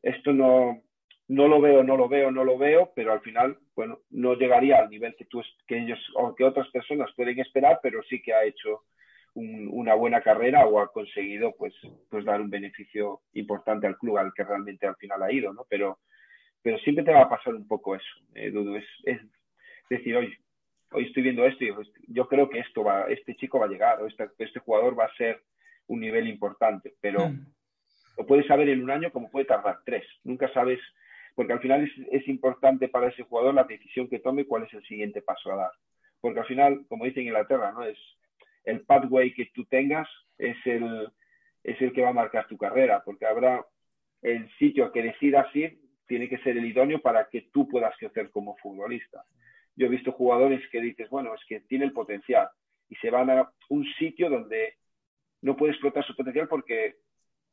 esto no, no lo veo, no lo veo, no lo veo, pero al final, bueno, no llegaría al nivel que tú que ellos o que otras personas pueden esperar, pero sí que ha hecho una buena carrera o ha conseguido pues, pues dar un beneficio importante al club al que realmente al final ha ido, ¿no? Pero, pero siempre te va a pasar un poco eso, eh, Dudu. Es, decir, hoy, hoy estoy viendo esto y yo creo que esto va, este chico va a llegar o este, este jugador va a ser un nivel importante, pero mm. lo puedes saber en un año como puede tardar tres. Nunca sabes, porque al final es, es importante para ese jugador la decisión que tome y cuál es el siguiente paso a dar. Porque al final, como dice en Inglaterra, ¿no? Es, el pathway que tú tengas es el, es el que va a marcar tu carrera, porque habrá el sitio que decidas ir, tiene que ser el idóneo para que tú puedas crecer como futbolista. Yo he visto jugadores que dices, bueno, es que tiene el potencial y se van a un sitio donde no puede explotar su potencial porque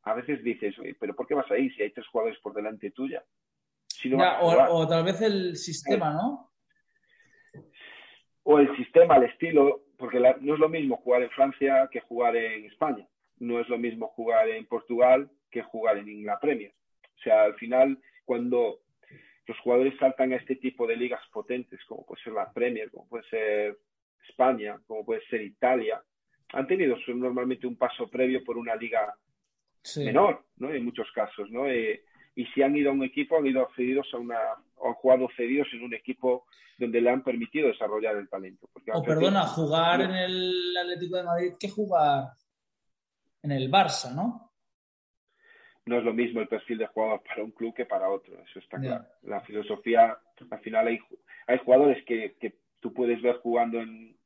a veces dices, pero ¿por qué vas ahí si hay tres jugadores por delante tuya? o, tal vez el sistema, ¿no? O el sistema, el estilo, porque no es lo mismo jugar en Francia que jugar en España. No es lo mismo jugar en Portugal que jugar en la Premier. O sea, al final, cuando los jugadores saltan a este tipo de ligas potentes, como puede ser la Premier, como puede ser España, como puede ser Italia, han tenido normalmente un paso previo por una liga menor, ¿no? En muchos casos, ¿no? Eh, y si han ido a un equipo, han ido cedidos a una, o han jugado cedidos en un equipo donde le han permitido desarrollar el talento. o perdona, jugar en el Atlético de Madrid que jugar en el Barça, ¿no? No es lo mismo el perfil de jugador para un club que para otro, eso está claro. La filosofía, al final hay, hay jugadores que, que tú puedes ver jugando en,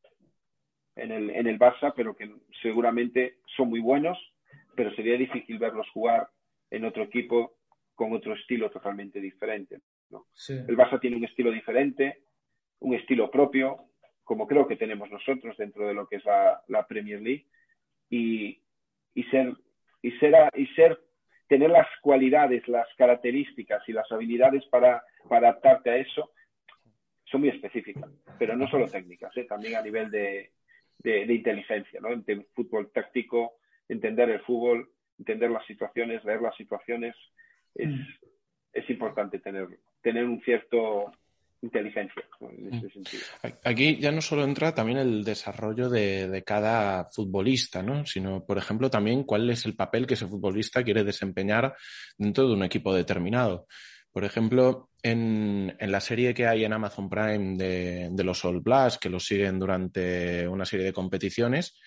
en, el, en el Barça, pero que seguramente son muy buenos, pero sería difícil verlos jugar en otro equipo con otro estilo totalmente diferente. El Barça tiene un estilo diferente, un estilo propio, como creo que tenemos nosotros dentro de lo que es la, Premier League, y, ser, y, ser, y ser, tener las cualidades, las características y las habilidades para, adaptarte a eso, son muy específicas, pero no solo técnicas, ¿eh? también a nivel de, inteligencia, ¿no? fútbol táctico, entender el fútbol, entender las situaciones, leer las situaciones, es, mm. es importante tener, tener un cierto inteligencia en ese mm. sentido. Aquí ya no solo entra también el desarrollo de, de, cada futbolista, ¿no? sino, por ejemplo, también cuál es el papel que ese futbolista quiere desempeñar dentro de un equipo determinado. Por ejemplo, en, en la serie que hay en Amazon Prime de, de, los All Blacks, que los siguen durante una serie de competiciones,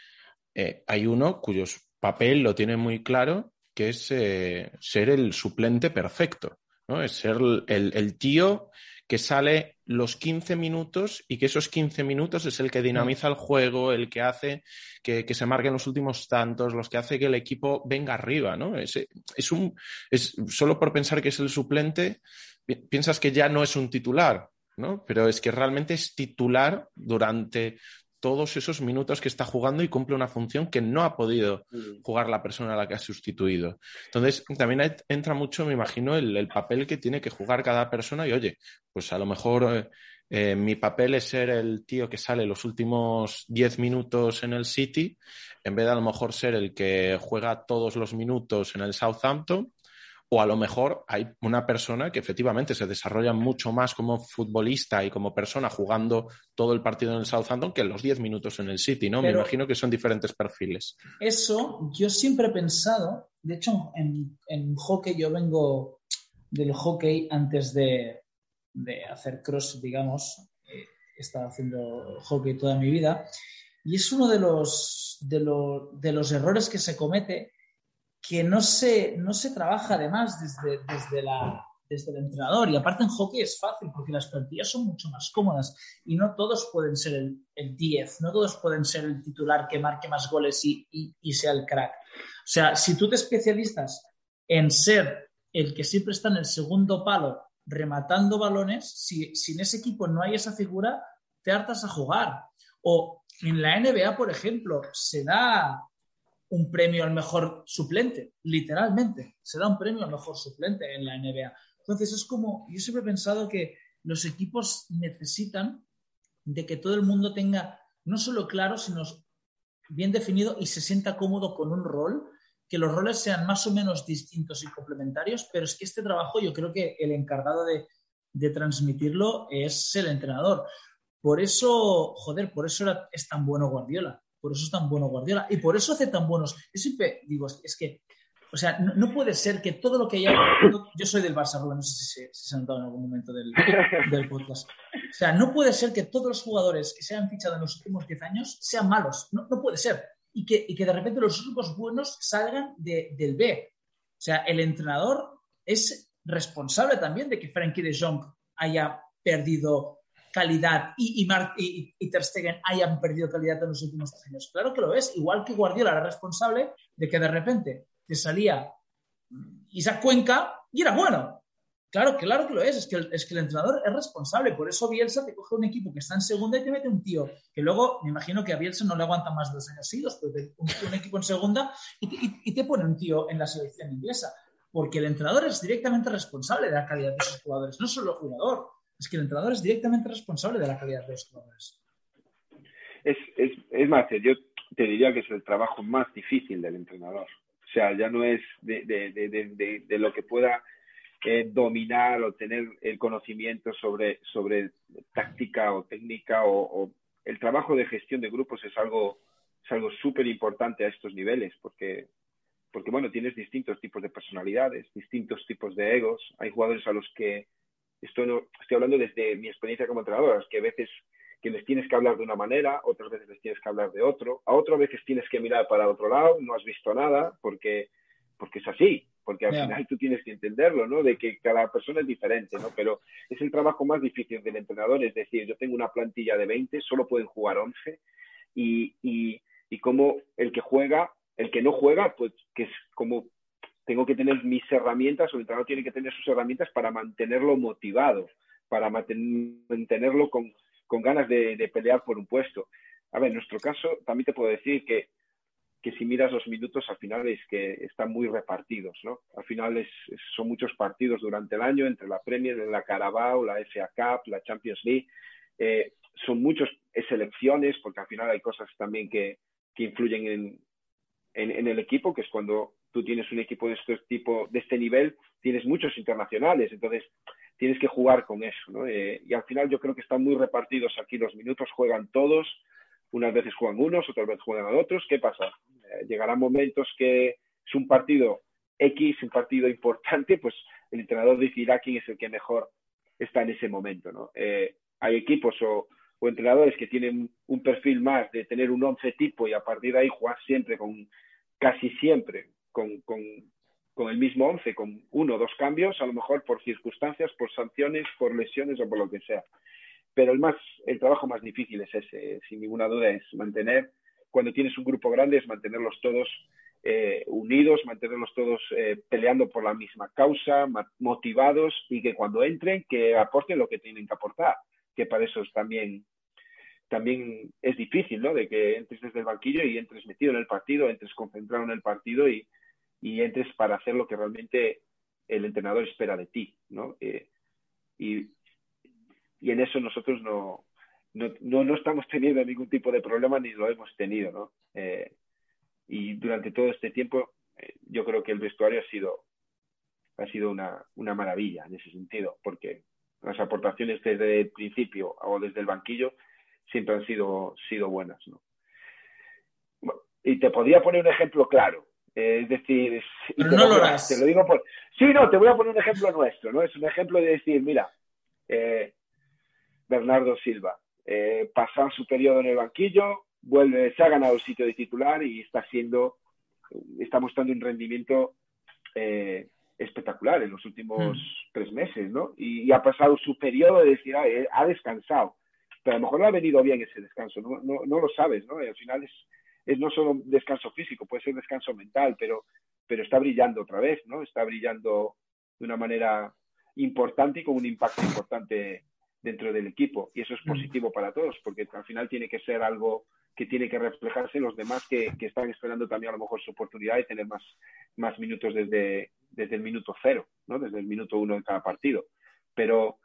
eh, hay uno cuyo papel lo tiene muy claro que es eh, ser el suplente perfecto, ¿no? Es ser el, tío que sale los 15 minutos y que esos 15 minutos es el que dinamiza el juego, el que hace que, se marquen los últimos tantos, los que hace que el equipo venga arriba, ¿no? Es, es un, es, solo por pensar que es el suplente, piensas que ya no es un titular, ¿no? Pero es que realmente es titular durante todos esos minutos que está jugando y cumple una función que no ha podido mm. jugar la persona a la que ha sustituido. Entonces, también entra mucho, me imagino, el, papel que tiene que jugar cada persona y, oye, pues a lo mejor eh, eh, mi papel es ser el tío que sale los últimos 10 minutos en el City, en vez de a lo mejor ser el que juega todos los minutos en el Southampton o a lo mejor hay una persona que efectivamente se desarrolla mucho más como futbolista y como persona jugando todo el partido en el Southampton que los 10 minutos en el City, ¿no? Me imagino que son diferentes perfiles. Eso yo siempre he pensado, de hecho en, hockey yo vengo del hockey antes de, hacer cross, digamos, he estado haciendo hockey toda mi vida y es uno de los, de, de los errores que se comete que no se, no se trabaja además desde, desde, la, desde el entrenador. Y aparte en hockey es fácil porque las plantillas son mucho más cómodas y no todos pueden ser el, el 10, no todos pueden ser el titular que marque más goles y, y, sea el crack. O sea, si tú te especialistas en ser el que siempre está en el segundo palo rematando balones, si, si en ese equipo no hay esa figura, te hartas a jugar. O en la NBA, por ejemplo, se da un premio al mejor suplente, literalmente. Se da un premio al mejor suplente en la NBA. Entonces es como, yo siempre he pensado que los equipos necesitan de que todo el mundo tenga no solo claro, sino bien definido y se sienta cómodo con un rol, que los roles sean más o menos distintos y complementarios, pero es que este trabajo yo creo que el encargado de, transmitirlo es el entrenador. Por eso, joder, por eso es tan bueno Guardiola, por eso es tan bueno Guardiola y por eso hace tan buenos. Yo siempre digo, es que, o sea, no, puede ser que todo lo que haya. Yo soy del Barça, no sé si, se ha notado en algún momento del, del, podcast. O sea, no puede ser que todos los jugadores que se han fichado en los últimos 10 años sean malos. No, no puede ser. Y que, y que, de repente los únicos buenos salgan de, del B. O sea, el entrenador es responsable también de que Frankie de Jong haya perdido calidad. Y, y, y, Ter Stegen hayan perdido calidad en los últimos años. Claro que lo es, igual que Guardiola era responsable de que de repente te salía Isaac Cuenca y era bueno. Claro, claro que lo es, es que, el, es que el entrenador es responsable, por eso Bielsa te coge un equipo que está en segunda y te mete un tío que luego, me imagino que a Bielsa no le aguanta más dos años seguidos, pero te, un, un, equipo en segunda y, y te pone un tío en la selección inglesa, porque el entrenador es directamente responsable de la calidad de sus jugadores, no solo el jugador es que el entrenador es directamente responsable de la calidad de los jugadores. Es, es, es más, yo te diría que es el trabajo más difícil del entrenador. O sea, ya no es de, de, de, de lo que pueda eh, dominar o tener el conocimiento sobre, sobre táctica o técnica o, o, el trabajo de gestión de grupos es algo es algo súper importante a estos niveles porque porque bueno tienes distintos tipos de personalidades distintos tipos de egos hay jugadores a los que esto no, estoy hablando desde mi experiencia como entrenador, es que a veces que les tienes que hablar de una manera, otras veces les tienes que hablar de otro, a otras veces tienes que mirar para otro lado, no has visto nada, porque, porque es así, porque al final tú tienes que entenderlo, ¿no? De que cada persona es diferente, ¿no? Pero es el trabajo más difícil del entrenador, es decir, yo tengo una plantilla de 20, solo pueden jugar 11, y, y, y como el que juega, el que no juega, pues que es como tengo que tener mis herramientas, o el entrenador tiene que tener sus herramientas para mantenerlo motivado, para mantenerlo con, con ganas de, pelear por un puesto. A ver, en nuestro caso, también te puedo decir que, que si miras los minutos, al final es que están muy repartidos, ¿no? Al final es, son muchos partidos durante el año, entre la Premier, la Carabao, la FA Cup, la Champions League. Eh, son muchas selecciones, porque al final hay cosas también que, que influyen en, en, en, el equipo, que es cuando tú tienes un equipo de este tipo, de este nivel, tienes muchos internacionales, entonces tienes que jugar con eso, ¿no? Eh, y al final yo creo que están muy repartidos aquí los minutos, juegan todos, unas veces juegan unos, otras veces juegan otros, ¿qué pasa? Eh, llegarán momentos que es un partido X, un partido importante, pues el entrenador decidirá quién es el que mejor está en ese momento, ¿no? Eh, hay equipos o, o entrenadores que tienen un perfil más de tener un once tipo y a partir de ahí jugar siempre con casi siempre con, con, con el mismo once con uno o dos cambios, a lo mejor por circunstancias, por sanciones, por lesiones o por lo que sea. Pero el, más, el trabajo más difícil es ese, sin ninguna duda, es mantener, cuando tienes un grupo grande, es mantenerlos todos eh, unidos, mantenerlos todos eh, peleando por la misma causa, motivados y que cuando entren, que aporten lo que tienen que aportar, que para eso es también también es difícil, ¿no? De que entres desde el banquillo y entres metido en el partido, entres concentrado en el partido y, y entres para hacer lo que realmente el entrenador espera de ti, ¿no? Eh, y, en eso nosotros no, no, no, estamos teniendo ningún tipo de problema ni lo hemos tenido, ¿no? Eh, y durante todo este tiempo eh, yo creo que el vestuario ha sido, ha sido una, una maravilla en ese sentido, porque las aportaciones desde el principio o desde el banquillo siempre han sido, sido buenas. ¿no? y te podría poner un ejemplo claro. Eh, es decir, no lo, Te lo digo por... Sí, no, te voy a poner un ejemplo nuestro, ¿no? Es un ejemplo de decir, mira, eh, Bernardo Silva, eh, pasa su periodo en el banquillo, vuelve, se ha ganado el sitio de titular y está siendo, está mostrando un rendimiento eh, espectacular en los últimos mm. tres meses, ¿no? Y, y, ha pasado su periodo de decir, ah, ha descansado pero a lo mejor no ha venido bien ese descanso, no, no, no lo sabes, ¿no? Y al final es, es no solo descanso físico, puede ser descanso mental, pero, pero está brillando otra vez, ¿no? Está brillando de una manera importante y con un impacto importante dentro del equipo. Y eso es mm. positivo para todos, porque al final tiene que ser algo que tiene que reflejarse en los demás que, que están esperando también a lo mejor su oportunidad de tener más, más minutos desde, desde el minuto cero, ¿no? Desde el minuto uno de cada partido. Pero,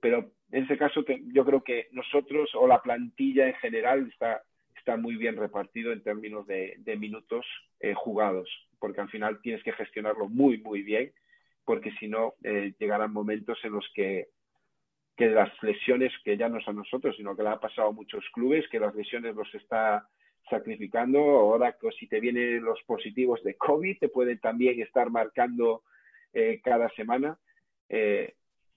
pero en ese caso yo creo que nosotros o la plantilla en general está, está muy bien repartido en términos de, minutos eh, jugados, porque al final tienes que gestionarlo muy, muy bien, porque si no, eh, llegarán momentos en los que, que las lesiones, que ya no son nosotros, sino que le ha pasado a muchos clubes, que las lesiones los está sacrificando. Ahora, pues, si te vienen los positivos de COVID, te pueden también estar marcando eh, cada semana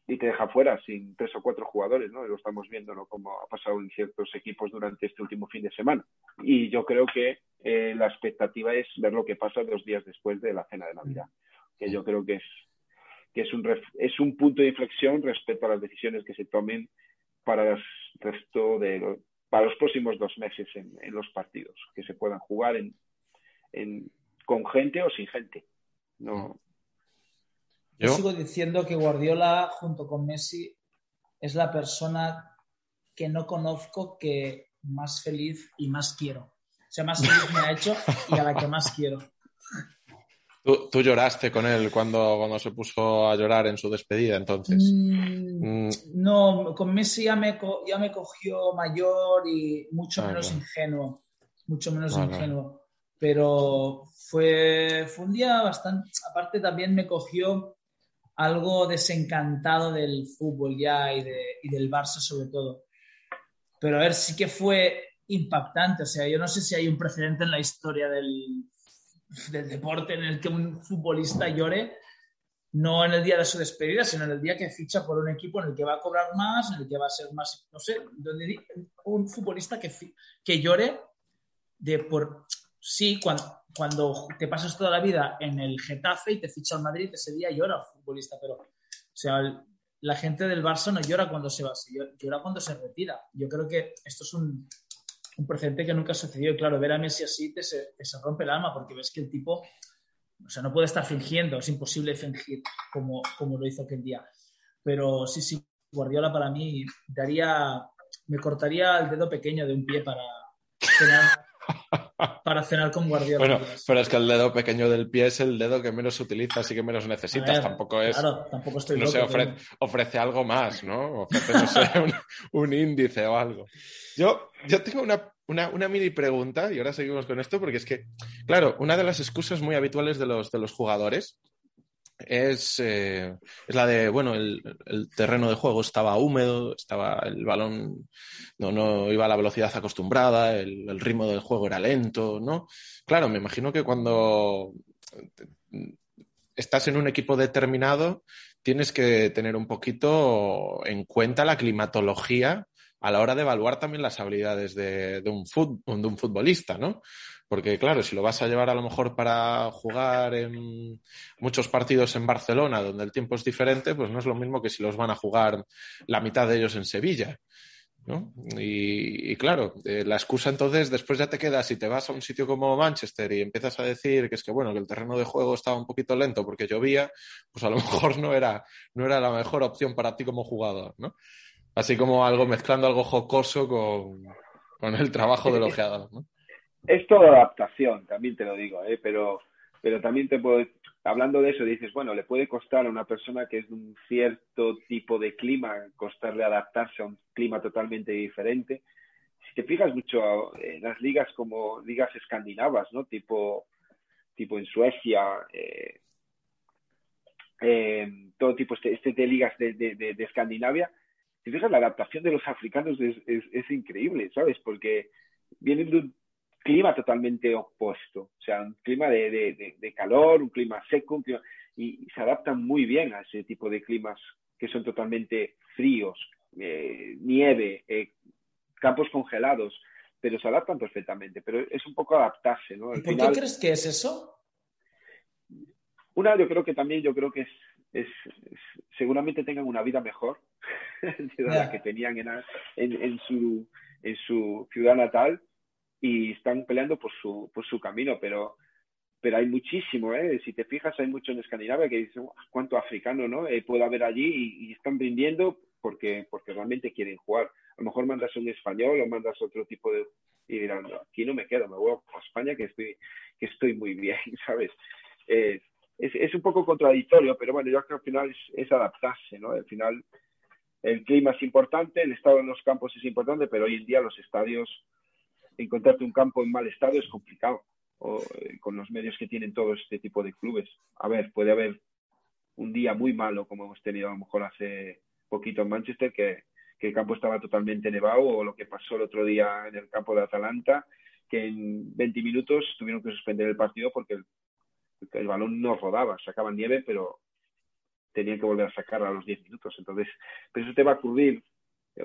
y te deja fuera sin tres o cuatro jugadores, ¿no? Lo estamos viendo, ¿no? Como ha pasado en ciertos equipos durante este último fin de semana. Y yo creo que eh, la expectativa es ver lo que pasa dos días después de la cena de Navidad, que yo creo que es que es un es un punto de inflexión respecto a las decisiones que se tomen para el resto de para los próximos dos meses en, en los partidos, que se puedan jugar en, en, con gente o sin gente. No, yo sigo diciendo que Guardiola, junto con Messi, es la persona que no conozco que más feliz y más quiero. O sea, más feliz me ha hecho y a la que más quiero. Tú, lloraste con él cuando, cuando se puso a llorar en su despedida, entonces. Mm, mm. No, con Messi ya me, ya me cogió mayor y mucho menos ingenuo. Mucho menos ingenuo. Pero fue, fue un día bastante. Aparte, también me cogió algo desencantado del fútbol ya y, del Barça sobre todo. Pero a ver, sí que fue impactante. O sea, yo no sé si hay un precedente en la historia del, del deporte en el que un futbolista llore, no en el día de su despedida, sino en el día que ficha por un equipo en el que va a cobrar más, en el que va a ser más, no sé, un futbolista que, que llore de por sí, cuando, cuando te pasas toda la vida en el Getafe y te ficha al Madrid, ese día llora el futbolista, pero, o sea, la gente del Barça no llora cuando se va, llora cuando se retira. Yo creo que esto es un, un precedente que nunca ha sucedido. Y claro, ver a Messi así te se, se, rompe el alma porque ves que el tipo, o sea, no puede estar fingiendo, es imposible fingir como, como lo hizo aquel día. Pero sí, sí, Guardiola para mí daría, me cortaría el dedo pequeño de un pie para tener para cenar con Guardiola. Bueno, pero es que el dedo pequeño del pie es el dedo que menos se utiliza, así que menos necesitas. tampoco es. Claro, tampoco estoy No sé, ofrece algo más, ¿no? Ofrece, no sé, un, índice o algo. Yo, yo tengo una, una, una, mini pregunta, y ahora seguimos con esto, porque es que, claro, una de las excusas muy habituales de los, de los jugadores es, eh, es, la de, bueno, el, el, terreno de juego estaba húmedo, estaba el balón, no, no iba a la velocidad acostumbrada, el, ritmo del juego era lento, ¿no? Claro, me imagino que cuando estás en un equipo determinado, tienes que tener un poquito en cuenta la climatología a la hora de evaluar también las habilidades de, un, de un futbolista, ¿no? Porque claro, si lo vas a llevar a lo mejor para jugar en muchos partidos en Barcelona, donde el tiempo es diferente, pues no es lo mismo que si los van a jugar la mitad de ellos en Sevilla. ¿no? Y, claro, eh, la excusa entonces después ya te quedas y te vas a un sitio como Manchester y empiezas a decir que es que bueno, que el terreno de juego estaba un poquito lento porque llovía, pues a lo mejor no era, no era la mejor opción para ti como jugador, ¿no? Así como algo mezclando algo jocoso con, con el trabajo del ojeador, ¿no? Es toda adaptación, también te lo digo, ¿eh? pero, pero también te puedo, hablando de eso, dices, bueno, le puede costar a una persona que es de un cierto tipo de clima, costarle adaptarse a un clima totalmente diferente. Si te fijas mucho en las ligas como ligas escandinavas, ¿no? Tipo, tipo en Suecia, eh, eh, todo tipo este, este de ligas de, de, de, Escandinavia, si fijas la adaptación de los africanos es, es, es increíble, ¿sabes? Porque vienen de un clima totalmente opuesto, o sea, un clima de, de, calor, un clima seco, y, se adaptan muy bien a ese tipo de climas que son totalmente fríos, eh, nieve, eh, campos congelados, pero se adaptan perfectamente, pero es un poco adaptarse, ¿no? ¿Por qué crees que es eso? Una, yo creo que también, yo creo que es, es, seguramente tengan una vida mejor de la que tenían en, en, en, su, en su ciudad natal, y están peleando por su, por su camino, pero, pero hay muchísimo, ¿eh? Si te fijas, hay mucho en Escandinavia que dicen, ¿cuánto africano, no? Eh, puede haber allí y, están rindiendo porque, porque realmente quieren jugar. A lo mejor mandas un español o mandas otro tipo de... Y dirán, aquí no me quedo, me voy a España que estoy, que estoy muy bien, ¿sabes? es, es, un poco contradictorio, pero bueno, yo creo que al final es, es adaptarse, ¿no? Al final el clima es importante, el estado en los campos es importante, pero hoy en día los estadios encontrarte un campo en mal estado es complicado o, eh, con los medios que tienen todo este tipo de clubes. A ver, puede haber un día muy malo como hemos tenido a lo mejor hace poquito en Manchester, que, el campo estaba totalmente nevado, o lo que pasó el otro día en el campo de Atalanta, que en 20 minutos tuvieron que suspender el partido porque el, balón no rodaba, sacaban nieve, pero tenían que volver a sacarla a los 10 minutos. Entonces, pero eso te va a ocurrir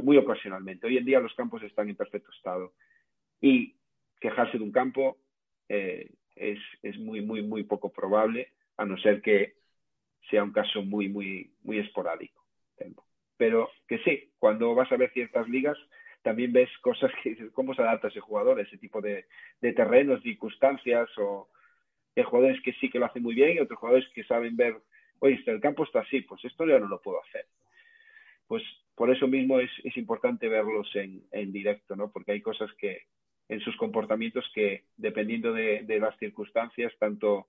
muy ocasionalmente. Hoy en día los campos están en perfecto estado y quejarse de un campo eh, es, es, muy, muy, muy poco probable, a no ser que sea un caso muy, muy, muy esporádico. Pero que sí, cuando vas a ver ciertas ligas, también ves cosas que cómo se adapta ese jugador, ese tipo de, de terrenos, circunstancias, o hay jugadores que sí que lo hacen muy bien y otros jugadores que saben ver, oye, el campo está así, pues esto ya no lo puedo hacer. Pues por eso mismo es, es importante verlos en, en directo, ¿no? Porque hay cosas que, en sus comportamientos que, dependiendo de, las circunstancias, tanto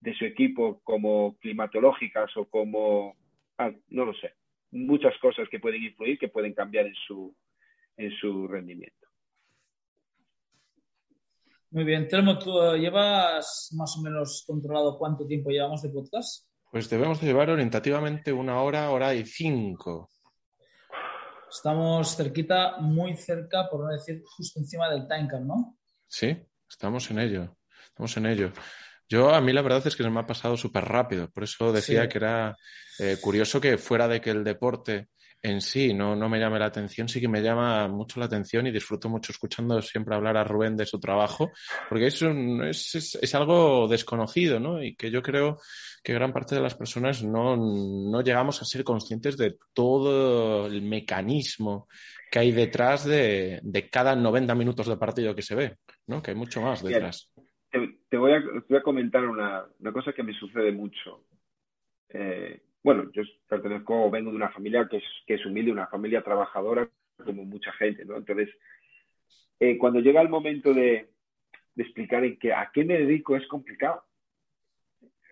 de su equipo como climatológicas o como, ah, no lo sé, muchas cosas que pueden influir, que pueden cambiar en su, en su rendimiento. Muy bien, Telmo, ¿tú llevas más o menos controlado cuánto tiempo llevamos de podcast? Pues debemos de llevar orientativamente una hora, hora y cinco. Estamos cerquita, muy cerca, por no decir justo encima del tanker, ¿no? Sí, estamos en ello. Estamos en ello. Yo, a mí la verdad es que se me ha pasado súper rápido. Por eso decía que era eh, curioso que fuera de que el deporte en sí no, no me llame la atención, sí que me llama mucho la atención y disfruto mucho escuchando siempre hablar a Rubén de su trabajo, porque es, es, es, algo desconocido, ¿no? Y que yo creo que gran parte de las personas no, no llegamos a ser conscientes de todo el mecanismo que hay detrás de, de, cada 90 minutos de partido que se ve, ¿no? Que hay mucho más detrás. Te, te, voy, a, te voy a comentar una, una cosa que me sucede mucho. Eh, bueno, yo pertenezco o vengo de una familia que es, que es humilde, una familia trabajadora, como mucha gente, ¿no? Entonces, eh, cuando llega el momento de, explicar en qué, a qué me dedico es complicado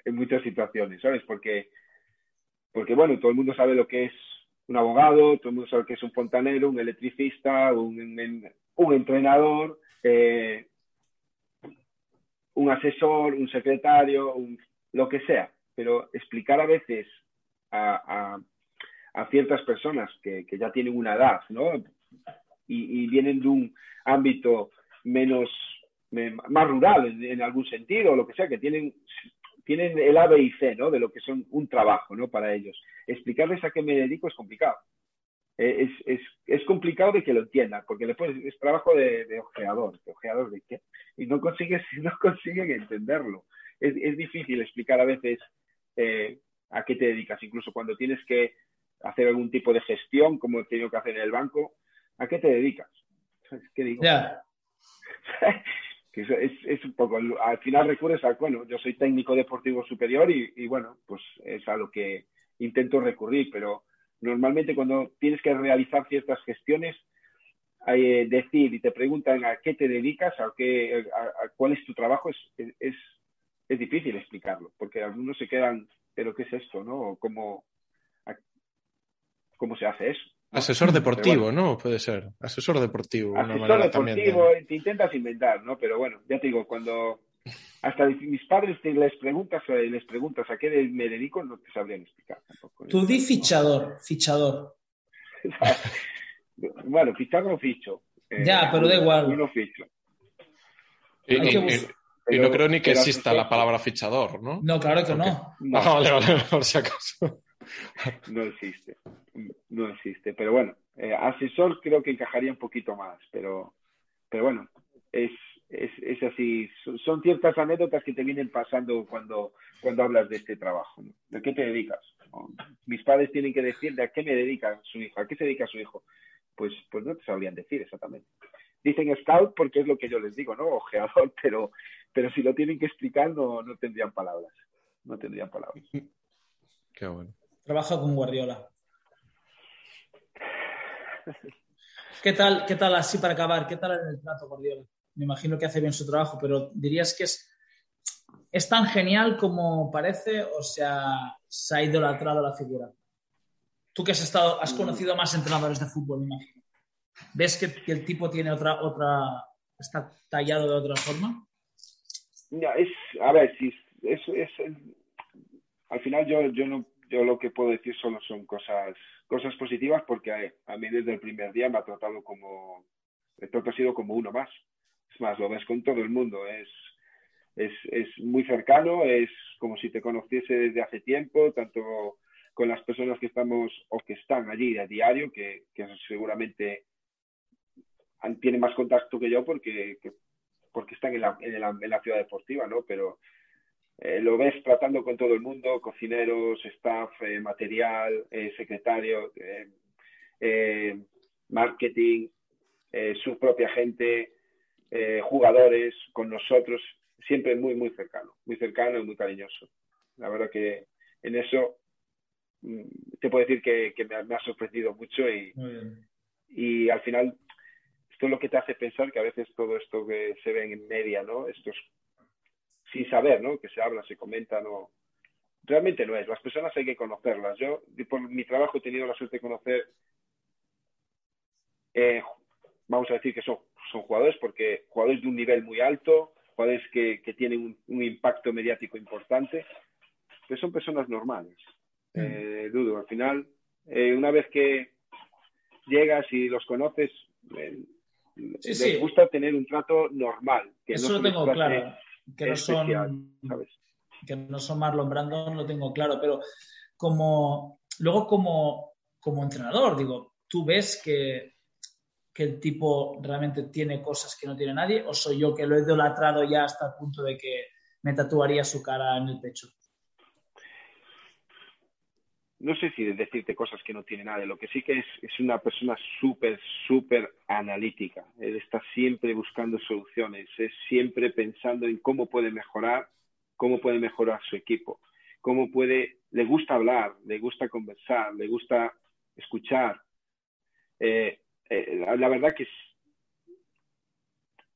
en muchas situaciones, ¿sabes? Porque, porque, bueno, todo el mundo sabe lo que es un abogado, todo el mundo sabe que es un fontanero, un electricista, un, un entrenador, eh, un asesor, un secretario, un, lo que sea. Pero explicar a veces a, ciertas personas que, ya tienen una edad, ¿no? Y, vienen de un ámbito menos, más rural en, algún sentido, o lo que sea, que tienen, tienen el A, B y C, ¿no? De lo que son un trabajo, ¿no? Para ellos. Explicarles a qué me dedico es complicado. es, es, es, complicado de que lo entiendan, porque después es trabajo de, ojeador, ojeador de qué, y no consigues, no consiguen entenderlo. Es, es difícil explicar a veces eh, a qué te dedicas, incluso cuando tienes que hacer algún tipo de gestión, como he tenido que hacer en el banco, ¿a qué te dedicas? ¿Qué digo? Ya. que es, es, un poco, al final recurres a, bueno, yo soy técnico deportivo superior y, y, bueno, pues es a lo que intento recurrir, pero normalmente cuando tienes que realizar ciertas gestiones, eh, decir y te preguntan a qué te dedicas, a, qué, a, a cuál es tu trabajo, es, es, es, difícil explicarlo, porque algunos se quedan, pero ¿qué es esto? ¿no? ¿Cómo, cómo se hace eso? Asesor deportivo, bueno, ¿no? Puede ser. Asesor deportivo. Asesor deportivo, de... te intentas inventar, ¿no? Pero bueno, ya te digo, cuando hasta mis padres te les preguntas les preguntas a qué me dedico, no te sabrían explicar tampoco. Tú di fichador, fichador. bueno, fichar no ficho. Eh, ya, pero da igual. No ficho. Y, y, no creo ni que exista la palabra fichador, ¿no? No, claro que okay. no. no. Ah, vale, vale, por si acaso. no existe, no existe. Pero bueno, eh, asesor creo que encajaría un poquito más, pero, pero bueno, es, es, es así. Son ciertas anécdotas que te vienen pasando cuando, cuando hablas de este trabajo. ¿no? ¿De qué te dedicas? Mis padres tienen que decir de a qué me dedica su hijo, a qué se dedica su hijo. Pues, pues no te sabrían decir exactamente. Dicen scout porque es lo que yo les digo, ¿no? Ojeador, pero, pero si lo tienen que explicar no, no tendrían palabras. No tendrían palabras. Qué bueno. Trabaja con Guardiola. ¿Qué tal, ¿Qué tal así para acabar? ¿Qué tal en el trato Guardiola? Me imagino que hace bien su trabajo, pero ¿dirías que es, es tan genial como parece o sea, se ha idolatrado la figura? Tú que has estado, has conocido más entrenadores de fútbol, me imagino. ¿Ves que, el tipo tiene otra, otra, está tallado de otra forma? Ya, es, a ver, si es, es, al final yo, yo no yo lo que puedo decir solo son cosas, cosas positivas porque a, mí desde el primer día me ha tratado como, trato ha sido como uno más. Es más, lo ves con todo el mundo, es, es, es muy cercano, es como si te conociese desde hace tiempo, tanto con las personas que estamos o que están allí a diario, que seguramente tienen más contacto que yo porque, que, porque están en la, en, la, en la ciudad deportiva, ¿no? Pero eh, lo ves tratando con todo el mundo, cocineros, staff, eh, material, eh, secretario, marketing, su propia gente, jugadores, con nosotros, siempre muy, muy cercano, muy cercano y muy cariñoso. La verdad que en eso mm, te puedo decir que, que me, ha, me, ha, sorprendido mucho y, y al final esto es lo que te hace pensar que a veces todo esto que se ve en media, ¿no? Estos sin saber, ¿no? Que se habla, se comenta, no. Realmente no es. Las personas hay que conocerlas. Yo, por mi trabajo, he tenido la suerte de conocer, eh, vamos a decir que son, son jugadores, porque jugadores de un nivel muy alto, jugadores que, que tienen un, un, impacto mediático importante, pero son personas normales. Mm. Eh, dudo, al final, eh, una vez que llegas y los conoces, eh, sí, les sí. gusta tener un trato normal. Que Eso no lo tengo claro que no son ¿sabes? que no son Marlon Brandon lo tengo claro pero como luego como como entrenador digo tú ves que que el tipo realmente tiene cosas que no tiene nadie o soy yo que lo he idolatrado ya hasta el punto de que me tatuaría su cara en el pecho no sé si decirte cosas que no tiene nadie, lo que sí que es, es una persona súper, súper analítica. Él está siempre buscando soluciones, es siempre pensando en cómo puede mejorar, cómo puede mejorar su equipo, cómo puede, le gusta hablar, le gusta conversar, le gusta escuchar. Eh, eh, la verdad que es,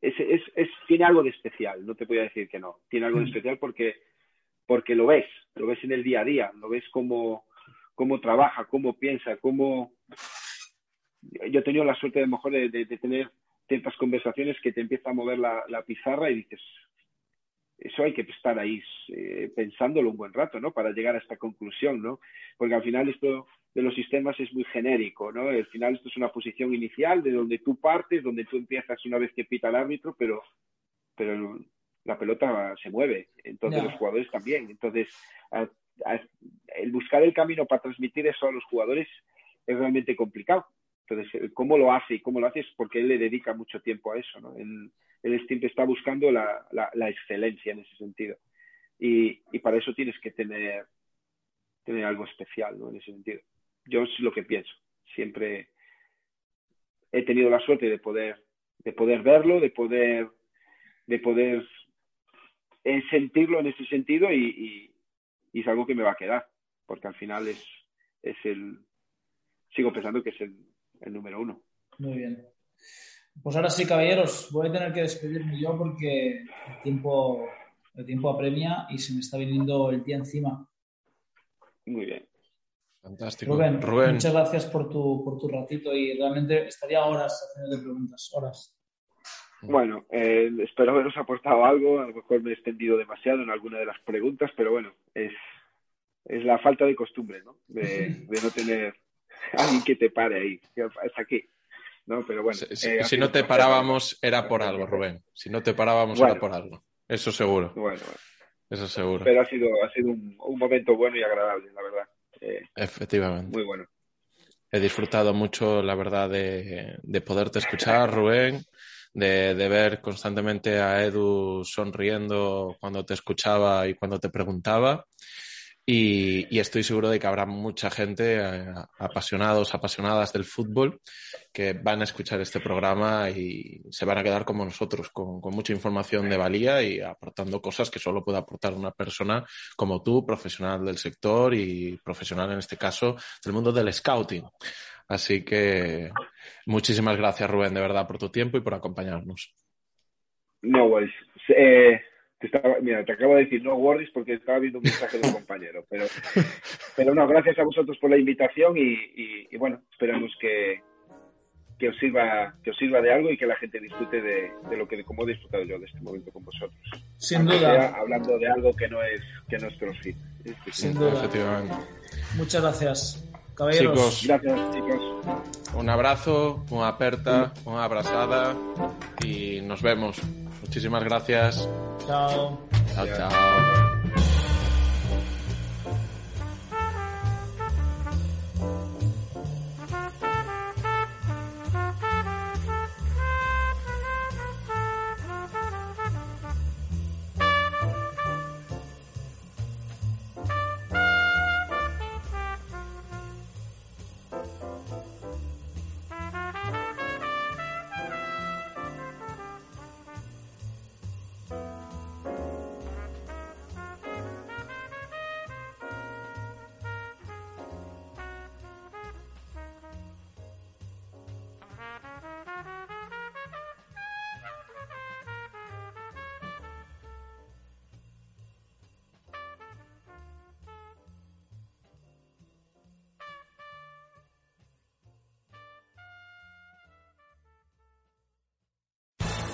es, es, es, tiene algo de especial, no te voy a decir que no, tiene algo de especial porque, porque lo ves, lo ves en el día a día, lo ves como cómo trabaja, cómo piensa, cómo... Yo he tenido la suerte de mejor de, de, de tener ciertas conversaciones que te empieza a mover la, la, pizarra y dices, eso hay que estar ahí eh, pensándolo un buen rato, ¿no? Para llegar a esta conclusión, ¿no? Porque al final esto de los sistemas es muy genérico, ¿no? Al final esto es una posición inicial de donde tú partes, donde tú empiezas una vez que pita el árbitro, pero, pero la pelota se mueve, entonces los jugadores también. Entonces, el buscar el camino para transmitir eso a los jugadores es realmente complicado. Entonces, eh, ¿cómo lo hace? Y cómo lo hace es porque él le dedica mucho tiempo a eso, ¿no? Él, siempre está buscando la, excelencia en ese sentido. Y, para eso tienes que tener, tener algo especial, ¿no? En ese sentido. Yo es lo que pienso. Siempre he tenido la suerte de poder, de poder verlo, de poder, de poder eh, sentirlo en ese sentido y, y, es algo que me va a quedar, porque al final es, es el, sigo pensando que es el, el número uno. Muy bien. Pues ahora sí, caballeros, voy a tener que despedirme yo porque el tiempo, el tiempo apremia y se me está viniendo el día encima. Muy bien. Fantástico. Rubén, muchas gracias por tu, por tu ratito y realmente estaría horas haciendo preguntas, horas. Bueno, eh, espero haberos aportado algo, a lo mejor me he extendido demasiado en alguna de las preguntas, pero bueno, es, es la falta de costumbre, ¿no? De, de no tener alguien que te pare ahí, hasta aquí. ¿no? Pero bueno. Si, eh, no te parábamos era por algo, Rubén. Si no te parábamos era por algo. Eso seguro. Bueno, bueno. Eso seguro. Pero ha sido, ha sido un, momento bueno y agradable, la verdad. Eh, Efectivamente. Muy bueno. He disfrutado mucho, la verdad, de, de poderte escuchar, Rubén, de, de, ver constantemente a Edu sonriendo cuando te escuchaba y cuando te preguntaba. Y, estoy seguro de que habrá mucha gente, eh, apasionados, apasionadas del fútbol, que van a escuchar este programa y se van a quedar como nosotros, con, mucha información de valía y aportando cosas que solo puede aportar una persona como tú, profesional del sector y profesional en este caso del mundo del scouting. Así que muchísimas gracias, Rubén, de verdad, por tu tiempo y por acompañarnos. No, pues, eh, mira, te acabo de decir no worries porque estaba viendo un mensaje de un compañero, pero, pero no, gracias a vosotros por la invitación y, bueno, esperamos que, que os sirva que os sirva de algo y que la gente disfrute de, lo que como he disfrutado yo de este momento con vosotros. Sin duda. hablando de algo que no es que no es CrossFit. Sin duda. Efectivamente. Muchas gracias. Caballeros. Chicos, gracias, chicos. Un abrazo, una aperta, una abrazada y nos vemos. Muchísimas gracias. Chao. Chao, chao.